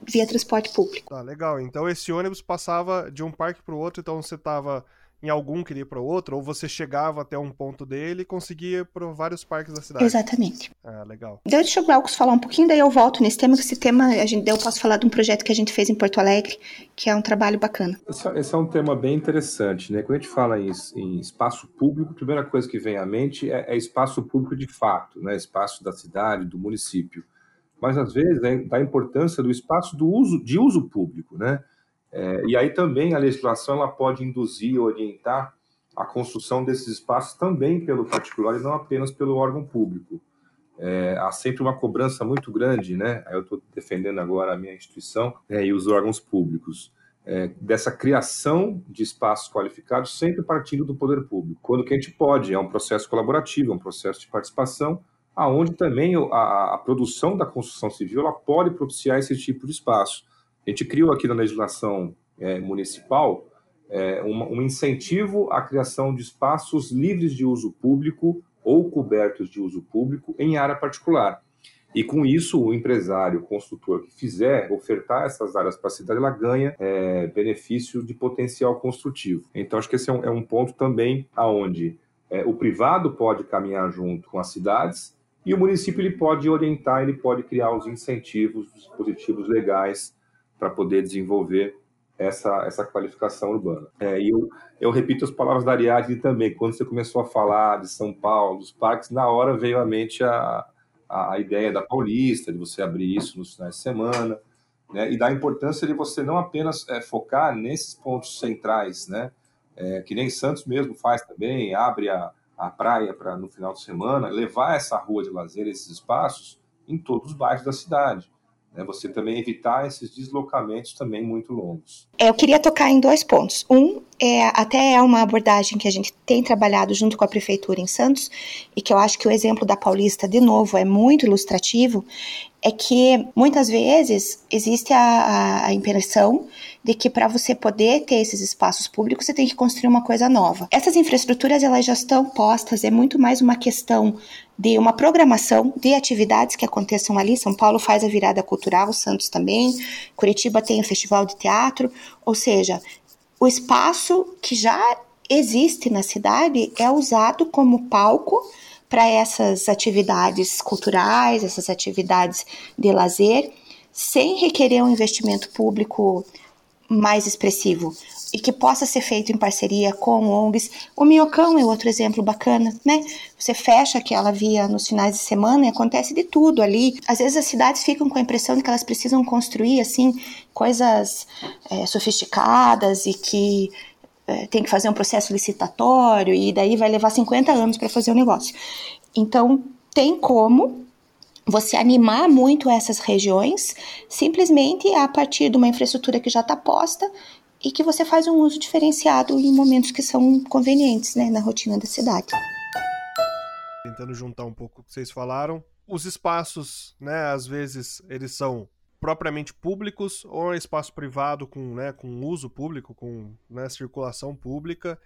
S2: via transporte público.
S1: Tá, legal. Então esse ônibus passava de um parque para o outro, então você estava em algum queria ir para outro, ou você chegava até um ponto dele e conseguia ir para vários parques da cidade.
S2: Exatamente.
S1: Ah, legal.
S2: Deixa o Glaucus falar um pouquinho, daí eu volto nesse tema, que esse tema, a gente, eu posso falar de um projeto que a gente fez em Porto Alegre, que é um trabalho bacana.
S3: Esse, esse é um tema bem interessante, né? Quando a gente fala em, em, espaço público, a primeira coisa que vem à mente é, é espaço público de fato, né? Espaço da cidade, do município. Mas às vezes é da importância do espaço do uso de uso público, né? É, e aí também a legislação ela pode induzir, orientar a construção desses espaços também pelo particular e não apenas pelo órgão público. É, há sempre uma cobrança muito grande, né? Eu estou defendendo agora a minha instituição é, e os órgãos públicos. É, dessa criação de espaços qualificados sempre partindo do poder público. Quando que a gente pode, é um processo colaborativo, é um processo de participação, aonde também a, a produção da construção civil ela pode propiciar esse tipo de espaço. A gente criou aqui na legislação é, municipal é, um, um, incentivo à criação de espaços livres de uso público ou cobertos de uso público em área particular. E com isso, o empresário, o construtor que fizer ofertar essas áreas para a cidade, ela ganha é, benefício de potencial construtivo. Então, acho que esse é um, é um ponto também aonde é, o privado pode caminhar junto com as cidades e o município ele pode orientar, ele pode criar os incentivos, os dispositivos legais para poder desenvolver essa, essa qualificação urbana. É, e eu, eu repito as palavras da Ariadne também, quando você começou a falar de São Paulo, dos parques, na hora veio à mente a, a, ideia da Paulista, de você abrir isso nos finais de semana, né, e da importância de você não apenas é, focar nesses pontos centrais, né, é, que nem Santos mesmo faz também, abre a, a praia para no final de semana, levar essa rua de lazer, esses espaços, em todos os bairros da cidade né, você também evitar esses deslocamentos também muito longos.
S2: É, eu queria tocar em dois pontos. Um, é, até é uma abordagem que a gente tem trabalhado junto com a prefeitura em Santos, e que eu acho que o exemplo da Paulista, de novo, é muito ilustrativo, é que muitas vezes existe a, a, a impressão de que para você poder ter esses espaços públicos, você tem que construir uma coisa nova. Essas infraestruturas elas já estão postas, é muito mais uma questão de uma programação de atividades que aconteçam ali. São Paulo faz a virada cultural, Santos também, Curitiba tem o festival de teatro, ou seja, o espaço que já existe na cidade é usado como palco para essas atividades culturais, essas atividades de lazer, sem requerer um investimento público mais expressivo e que possa ser feito em parceria com ONGs. O Miocão é outro exemplo bacana, né? Você fecha aquela via nos finais de semana e acontece de tudo ali. Às vezes as cidades ficam com a impressão de que elas precisam construir assim coisas é, sofisticadas e que é, tem que fazer um processo licitatório e daí vai levar 50 anos para fazer o negócio. Então, tem como você animar muito essas regiões, simplesmente a partir de uma infraestrutura que já está posta e que você faz um uso diferenciado em momentos que são convenientes né, na rotina da cidade.
S1: Tentando juntar um pouco o que vocês falaram, os espaços, né, às vezes eles são propriamente públicos ou é espaço privado com, né, com uso público, com né, circulação pública.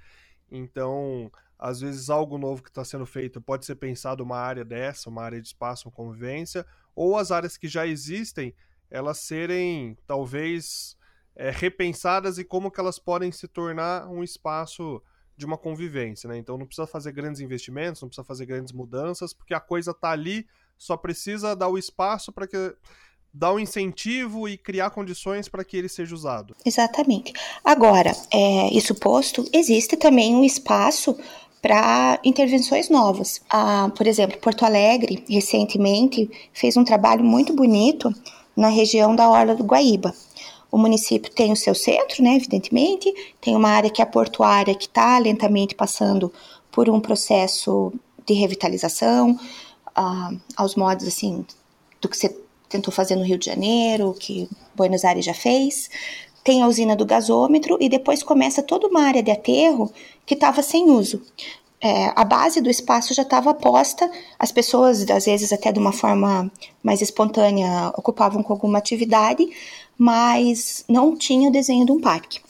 S1: Então, às vezes algo novo que está sendo feito pode ser pensado uma área dessa, uma área de espaço, uma convivência, ou as áreas que já existem, elas serem talvez é, repensadas e como que elas podem se tornar um espaço de uma convivência, né? Então não precisa fazer grandes investimentos, não precisa fazer grandes mudanças, porque a coisa está ali, só precisa dar o espaço para que dar um incentivo e criar condições para que ele seja usado.
S2: Exatamente. Agora, é, isso posto, existe também um espaço para intervenções novas. Ah, por exemplo, Porto Alegre, recentemente, fez um trabalho muito bonito na região da Orla do Guaíba. O município tem o seu centro, né, evidentemente, tem uma área que é portuária que está lentamente passando por um processo de revitalização, ah, aos modos assim do que você tentou fazer no Rio de Janeiro, que Buenos Aires já fez. Tem a usina do gasômetro e depois começa toda uma área de aterro que estava sem uso. É, a base do espaço já estava posta, as pessoas, às vezes até de uma forma mais espontânea, ocupavam com alguma atividade, mas não tinha o desenho de um parque.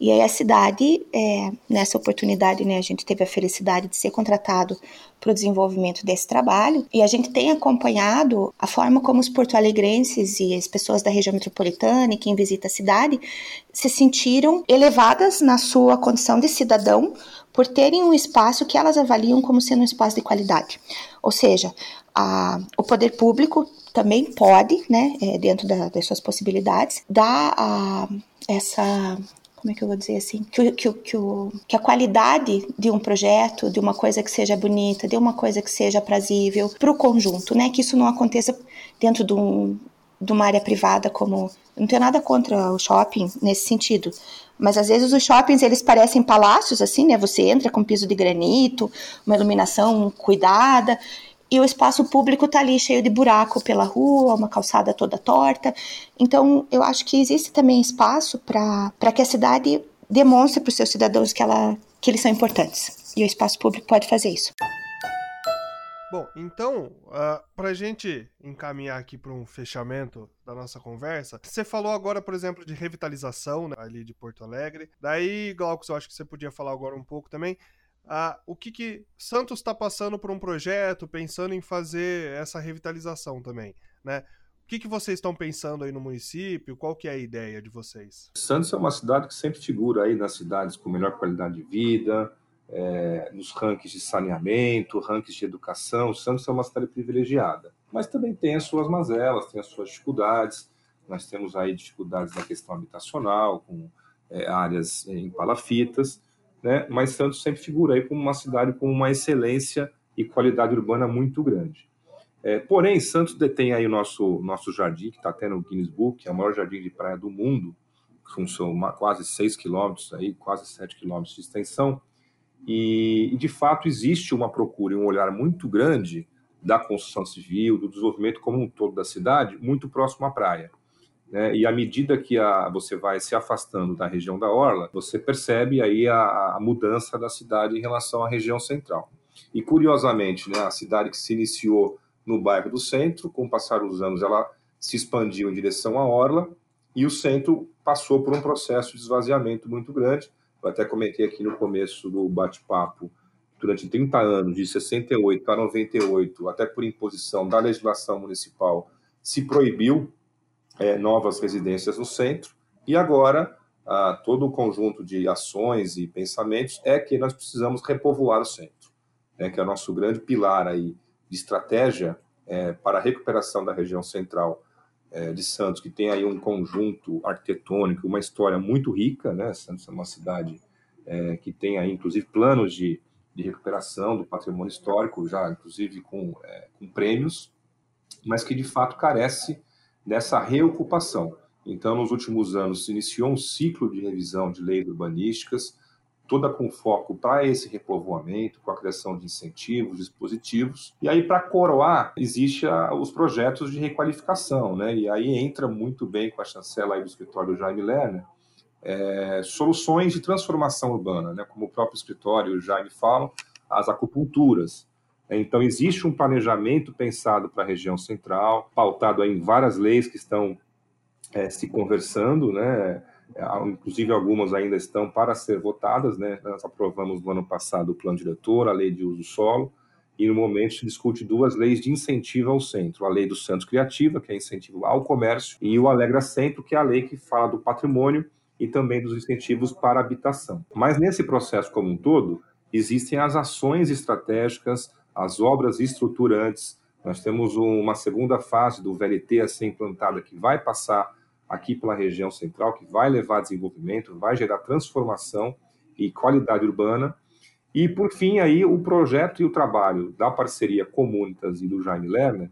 S2: E aí a cidade, é, nessa oportunidade, né, a gente teve a felicidade de ser contratado para o desenvolvimento desse trabalho e a gente tem acompanhado a forma como os porto-alegrenses e as pessoas da região metropolitana e quem visita a cidade se sentiram elevadas na sua condição de cidadão por terem um espaço que elas avaliam como sendo um espaço de qualidade. Ou seja, a, o poder público também pode, né, é, dentro da, das suas possibilidades, dar a, essa como é que eu vou dizer assim, que, que, que, o, que a qualidade de um projeto, de uma coisa que seja bonita, de uma coisa que seja aprazível para o conjunto, né? Que isso não aconteça dentro de, um, de uma área privada como não tenho nada contra o shopping nesse sentido, mas às vezes os shoppings eles parecem palácios assim, né? Você entra com piso de granito, uma iluminação cuidada e o espaço público está ali cheio de buraco pela rua, uma calçada toda torta. Então, eu acho que existe também espaço para que a cidade demonstre para os seus cidadãos que, ela, que eles são importantes. E o espaço público pode fazer isso.
S1: Bom, então, uh, para a gente encaminhar aqui para um fechamento da nossa conversa, você falou agora, por exemplo, de revitalização né, ali de Porto Alegre. Daí, Glaucus, eu acho que você podia falar agora um pouco também ah, o que, que Santos está passando por um projeto, pensando em fazer essa revitalização também, né? O que, que vocês estão pensando aí no município? Qual que é a ideia de vocês?
S3: Santos é uma cidade que sempre figura aí nas cidades com melhor qualidade de vida, é, nos rankings de saneamento, rankings de educação. Santos é uma cidade privilegiada, mas também tem as suas mazelas, tem as suas dificuldades. Nós temos aí dificuldades na questão habitacional, com é, áreas em palafitas né? mas Santos sempre figura aí como uma cidade com uma excelência e qualidade urbana muito grande. É, porém, Santos detém aí o nosso, nosso jardim, que está até no Guinness Book, é o maior jardim de praia do mundo, com uma, quase 6 quilômetros, aí, quase 7 quilômetros de extensão, e, e, de fato existe uma procura e um olhar muito grande da construção civil, do desenvolvimento como um todo da cidade, muito próximo à praia. Né? E à medida que a, você vai se afastando da região da Orla, você percebe aí a, a mudança da cidade em relação à região central. E curiosamente, né, a cidade que se iniciou no bairro do centro, com o passar dos anos, ela se expandiu em direção à Orla e o centro passou por um processo de esvaziamento muito grande. Eu até comentei aqui no começo do bate-papo, durante 30 anos, de 68 a 98, até por imposição da legislação municipal, se proibiu é, novas residências no centro, e agora ah, todo o conjunto de ações e pensamentos é que nós precisamos repovoar o centro, né, que é o nosso grande pilar aí de estratégia é, para a recuperação da região central é, de Santos, que tem aí um conjunto arquitetônico, uma história muito rica, né? Santos é uma cidade é, que tem aí, inclusive, planos de, de recuperação do patrimônio histórico, já inclusive com, é, com prêmios, mas que de fato carece dessa reocupação. Então, nos últimos anos, se iniciou um ciclo de revisão de leis urbanísticas, toda com foco para esse repovoamento, com a criação de incentivos, dispositivos. E aí, para coroar, existem os projetos de requalificação, né? E aí entra muito bem com a chancela aí do escritório Jaime Lerner, é, soluções de transformação urbana, né? Como o próprio escritório Jaime fala, as acupunturas. Então, existe um planejamento pensado para a região central, pautado em várias leis que estão é, se conversando, né? É, inclusive algumas ainda estão para ser votadas, né? Nós aprovamos no ano passado o plano diretor, a lei de uso do solo, e no momento se discute duas leis de incentivo ao centro, a lei do Santos Criativa, que é incentivo ao comércio, e o Alegra Centro, que é a lei que fala do patrimônio e também dos incentivos para a habitação. Mas nesse processo como um todo, existem as ações estratégicas, as obras estruturantes. Nós temos uma segunda fase do VLT a ser implantada que vai passar aqui pela região central, que vai levar desenvolvimento, vai gerar transformação e qualidade urbana. E, por fim, aí o projeto e o trabalho da parceria Comunitas e do Jaime Lerner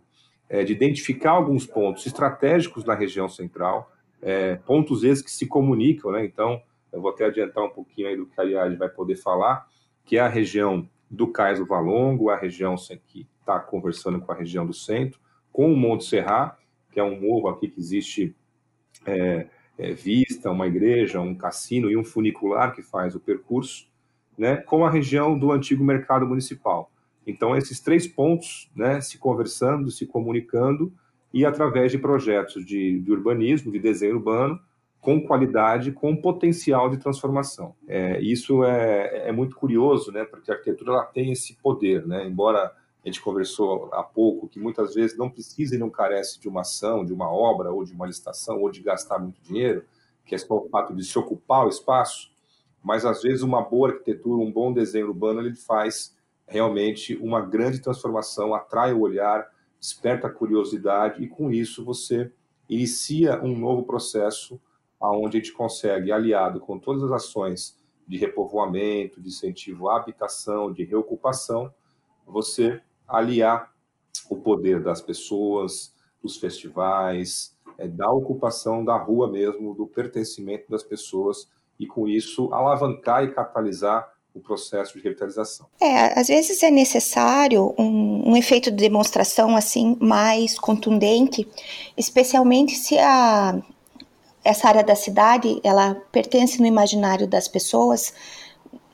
S3: é de identificar alguns pontos estratégicos na região central, é, pontos esses que se comunicam, né? Então, eu vou até adiantar um pouquinho aí do que a Ariadne vai poder falar, que é a região do Cais do Valongo, a região que está conversando com a região do centro, com o Monte Serra, que é um morro aqui que existe é, é, vista, uma igreja, um cassino e um funicular que faz o percurso, né, com a região do antigo mercado municipal. Então, esses três pontos, né, se conversando, se comunicando, e através de projetos de, de urbanismo, de desenho urbano, com qualidade, com potencial de transformação. É, isso é, é, muito curioso, né, porque a arquitetura ela tem esse poder, né, embora a gente conversou há pouco, que muitas vezes não precisa e não carece de uma ação, de uma obra, ou de uma licitação, ou de gastar muito dinheiro, que é só o fato de se ocupar o espaço, mas às vezes uma boa arquitetura, um bom desenho urbano, ele faz realmente uma grande transformação, atrai o olhar, desperta a curiosidade, e com isso você inicia um novo processo aonde a gente consegue, aliado com todas as ações de repovoamento, de incentivo à habitação, de reocupação, você aliar o poder das pessoas, dos festivais, é, da ocupação da rua mesmo, do pertencimento das pessoas e com isso alavancar e catalisar o processo de revitalização.
S2: É, às vezes é necessário um, um, efeito de demonstração assim mais contundente, especialmente se a essa área da cidade ela pertence no imaginário das pessoas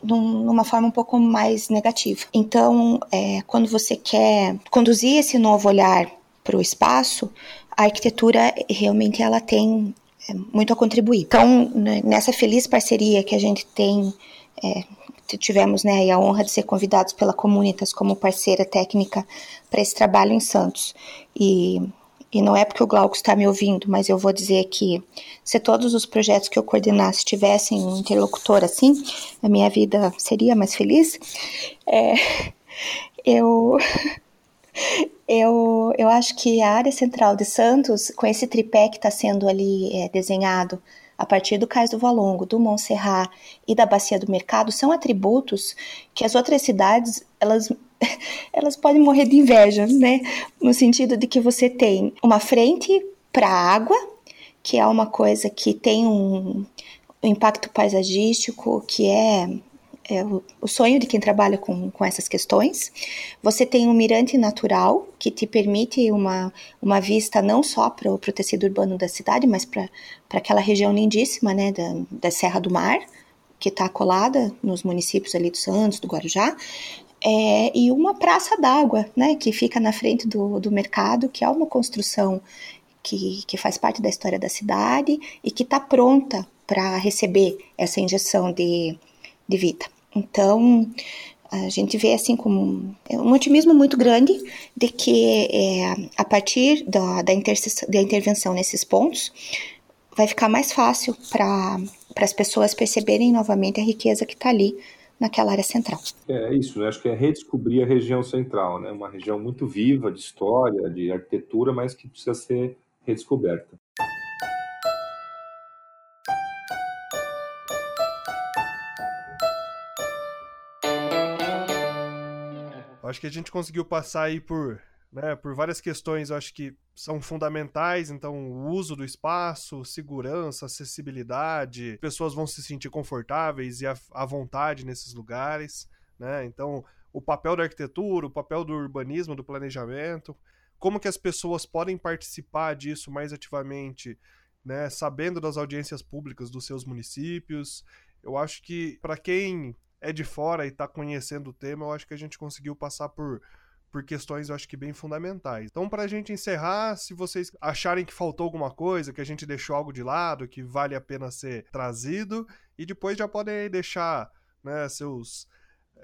S2: num, numa forma um pouco mais negativa. Então, é, quando você quer conduzir esse novo olhar para o espaço, a arquitetura realmente ela tem é, muito a contribuir. Então, né, nessa feliz parceria que a gente tem, é, tivemos né, a honra de ser convidados pela Comunitas como parceira técnica para esse trabalho em Santos. E e não é porque o Glauco está me ouvindo, mas eu vou dizer que se todos os projetos que eu coordenasse tivessem um interlocutor assim, a minha vida seria mais feliz. É, eu, eu, eu acho que a área central de Santos, com esse tripé que está sendo ali é, desenhado, a partir do Cais do Valongo, do Montserrat e da Bacia do Mercado, são atributos que as outras cidades elas elas podem morrer de inveja, né? No sentido de que você tem uma frente para a água, que é uma coisa que tem um, impacto paisagístico que é, é o, o, sonho de quem trabalha com, com essas questões. Você tem um mirante natural que te permite uma, uma vista não só para o tecido urbano da cidade, mas para aquela região lindíssima, né, da, da Serra do Mar, que está colada nos municípios ali do Santos, do Guarujá, é, e uma praça d'água, né, que fica na frente do, do mercado, que é uma construção que, que faz parte da história da cidade e que está pronta para receber essa injeção de, de vida. Então, a gente vê assim como um otimismo muito grande de que é, a partir da, da, da intervenção nesses pontos vai ficar mais fácil para as pessoas perceberem novamente a riqueza que está ali naquela área central.
S3: É isso, né? acho que é redescobrir a região central, né? uma região muito viva de história, de arquitetura, mas que precisa ser redescoberta.
S1: Acho que a gente conseguiu passar aí por, né, por várias questões, acho que são fundamentais, então o uso do espaço, segurança, acessibilidade, pessoas vão se sentir confortáveis e à vontade nesses lugares, né? Então, o papel da arquitetura, o papel do urbanismo, do planejamento, como que as pessoas podem participar disso mais ativamente, né, sabendo das audiências públicas dos seus municípios. Eu acho que para quem é de fora e está conhecendo o tema, eu acho que a gente conseguiu passar por por questões eu acho que bem fundamentais. Então, para a gente encerrar, se vocês acharem que faltou alguma coisa, que a gente deixou algo de lado, que vale a pena ser trazido, e depois já podem deixar né, seus.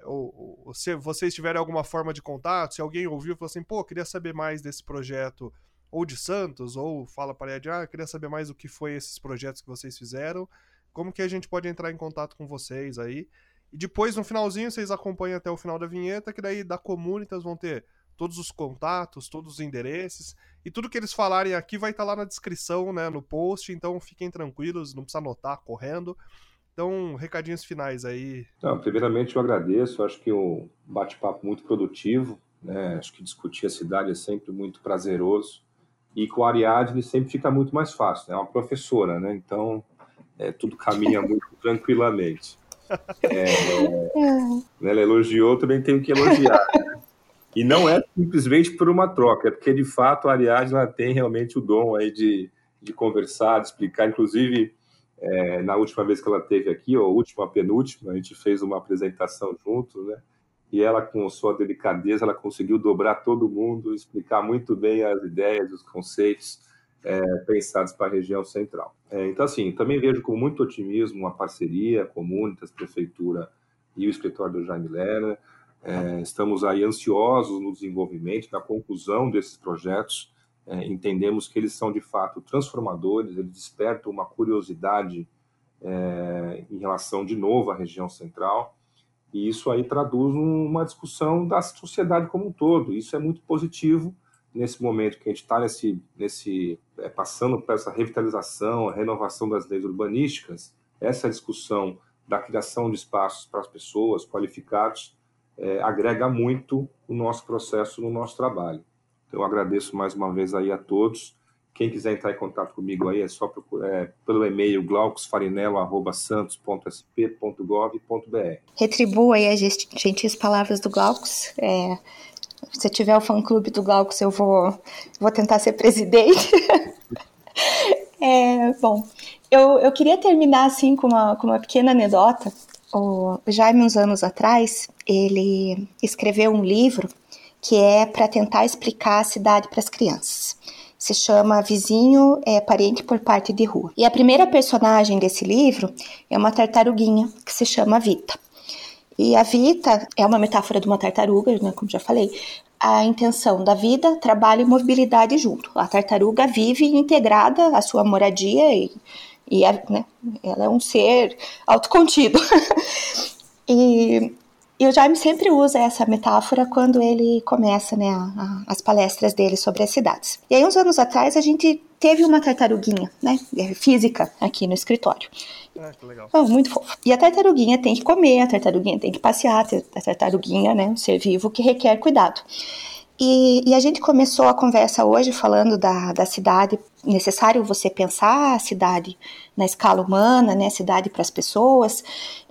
S1: Ou, ou, se vocês tiverem alguma forma de contato, se alguém ouviu e falou assim, pô, queria saber mais desse projeto, ou de Santos, ou fala para ele, ah, queria saber mais o que foi esses projetos que vocês fizeram, como que a gente pode entrar em contato com vocês aí. E depois, no finalzinho, vocês acompanham até o final da vinheta, que daí da Comunitas vão ter todos os contatos, todos os endereços. E tudo que eles falarem aqui vai estar tá lá na descrição, né, no post. Então fiquem tranquilos, não precisa anotar correndo. Então, recadinhos finais aí.
S3: Não, primeiramente eu agradeço, acho que um bate-papo muito produtivo, né? Acho que discutir a cidade é sempre muito prazeroso. E com a Ariadne sempre fica muito mais fácil, né? É uma professora, né? Então, é, tudo caminha muito tranquilamente. É, né, ela elogiou, também tenho que elogiar. Né? E não é simplesmente por uma troca, é porque de fato a Ariadna tem realmente o dom aí de, de conversar, de explicar. Inclusive, é, na última vez que ela teve aqui, ou última, penúltima, a gente fez uma apresentação junto, né? E ela, com sua delicadeza, ela conseguiu dobrar todo mundo, explicar muito bem as ideias, os conceitos é, pensados para a região central. É, então, assim, também vejo com muito otimismo uma parceria Comunitas, Prefeitura e o escritório do Jaime Lerner. É, estamos aí ansiosos no desenvolvimento, na conclusão desses projetos. É, entendemos que eles são, de fato, transformadores, eles despertam uma curiosidade é, em relação, de novo, à região central. E isso aí traduz uma discussão da sociedade como um todo. Isso é muito positivo nesse momento que a gente está nesse, nesse é, passando por essa revitalização, a renovação das leis urbanísticas, essa discussão da criação de espaços para as pessoas qualificados é, agrega muito o nosso processo no nosso trabalho. Então, eu agradeço mais uma vez aí a todos. Quem quiser entrar em contato comigo aí é só procurar, é, pelo e-mail glaucusfarinello.santos.sp.gov.br.
S2: Retribua aí as gentis palavras do Glaucus. É, se tiver o fã-clube do Glaucus, eu vou, vou tentar ser presidente. é, bom, eu, eu queria terminar assim com uma, com uma pequena anedota. O Jaime, uns anos atrás, ele escreveu um livro que é para tentar explicar a cidade para as crianças. Se chama Vizinho é Parente por Parte de Rua. E a primeira personagem desse livro é uma tartaruguinha que se chama Vita. E a Vita é uma metáfora de uma tartaruga, né, como já falei. A intenção da vida, trabalho e mobilidade junto. A tartaruga vive integrada à sua moradia e, e a, né, ela é um ser autocontido. e e o Jaime sempre usa essa metáfora quando ele começa né, a, a, as palestras dele sobre as cidades. E aí, uns anos atrás, a gente teve uma tartaruguinha, né, física, aqui no escritório.
S1: Ah, que legal.
S2: Oh, muito fofo. E a tartaruguinha tem que comer, a tartaruguinha tem que passear, a tartaruguinha, né, um ser vivo que requer cuidado. E, e, a gente começou a conversa hoje falando da, da cidade. Necessário você pensar a cidade na escala humana, né? Cidade para as pessoas.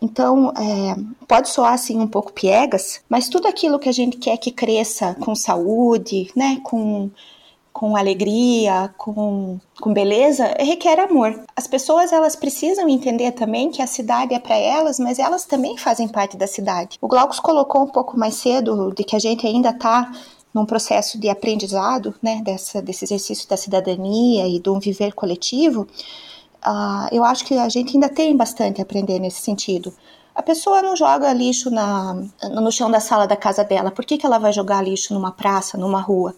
S2: Então, é, pode soar assim um pouco piegas, mas tudo aquilo que a gente quer que cresça com saúde, né? Com com alegria, com, com beleza, requer amor. As pessoas elas precisam entender também que a cidade é para elas, mas elas também fazem parte da cidade. O Glaucus colocou um pouco mais cedo de que a gente ainda está num processo de aprendizado, né, dessa, desse exercício da cidadania e do viver coletivo, uh, eu acho que a gente ainda tem bastante a aprender nesse sentido. A pessoa não joga lixo na, no chão da sala da casa dela. Por que, que ela vai jogar lixo numa praça, numa rua?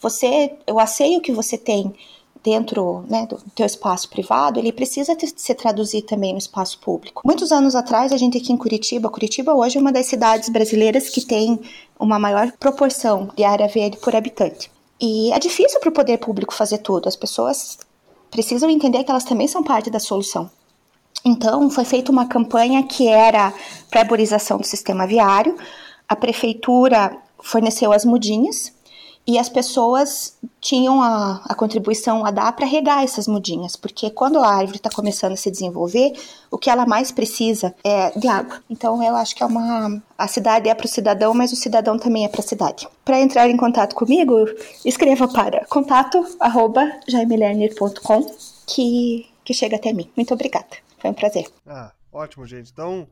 S2: Você, eu asseio que você tem dentro né, do teu espaço privado, ele precisa ter, ser traduzido também no espaço público. Muitos anos atrás, a gente aqui em Curitiba, Curitiba hoje é uma das cidades brasileiras que tem uma maior proporção de área verde por habitante. E é difícil para o poder público fazer tudo. As pessoas precisam entender que elas também são parte da solução. Então, foi feita uma campanha que era para arborização do sistema viário. A prefeitura forneceu as mudinhas e as pessoas tinham a, a contribuição a dar para regar essas mudinhas, porque quando a árvore está começando a se desenvolver, o que ela mais precisa é de água. Então eu acho que é uma a cidade é para o cidadão, mas o cidadão também é para a cidade. Para entrar em contato comigo, escreva para contato@jaimelerner.com que que chega até mim. Muito obrigada. Foi um prazer.
S1: Ah, ótimo, gente. Então,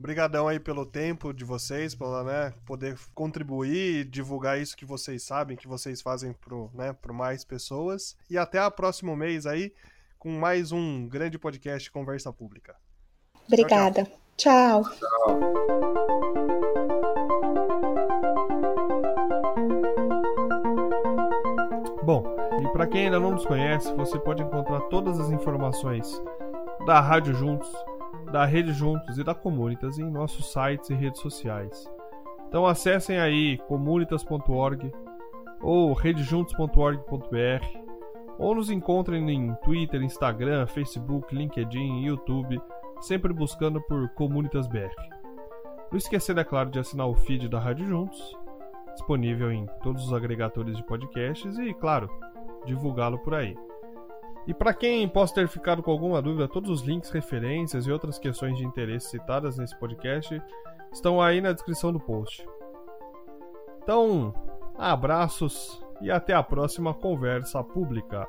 S1: Obrigadão aí pelo tempo de vocês, para né, poder contribuir e divulgar isso que vocês sabem, que vocês fazem pro, né, pro mais pessoas. E até o próximo mês aí com mais um grande podcast Conversa Pública.
S2: Obrigada. tchau. tchau. tchau.
S1: Bom, e para quem ainda não nos conhece, você pode encontrar todas as informações da Rádio Juntos da Rede Juntos e da Comunitas em nossos sites e redes sociais. Então acessem aí comunitas.org ou redejuntos.org.br ou nos encontrem em Twitter, Instagram, Facebook, LinkedIn, YouTube, sempre buscando por Comunitas BR. Não esquecendo, é claro, de assinar o feed da Rádio Juntos, disponível em todos os agregadores de podcasts e, claro, divulgá-lo por aí. E para quem possa ter ficado com alguma dúvida, todos os links, referências e outras questões de interesse citadas nesse podcast estão aí na descrição do post. Então, abraços e até a próxima conversa pública.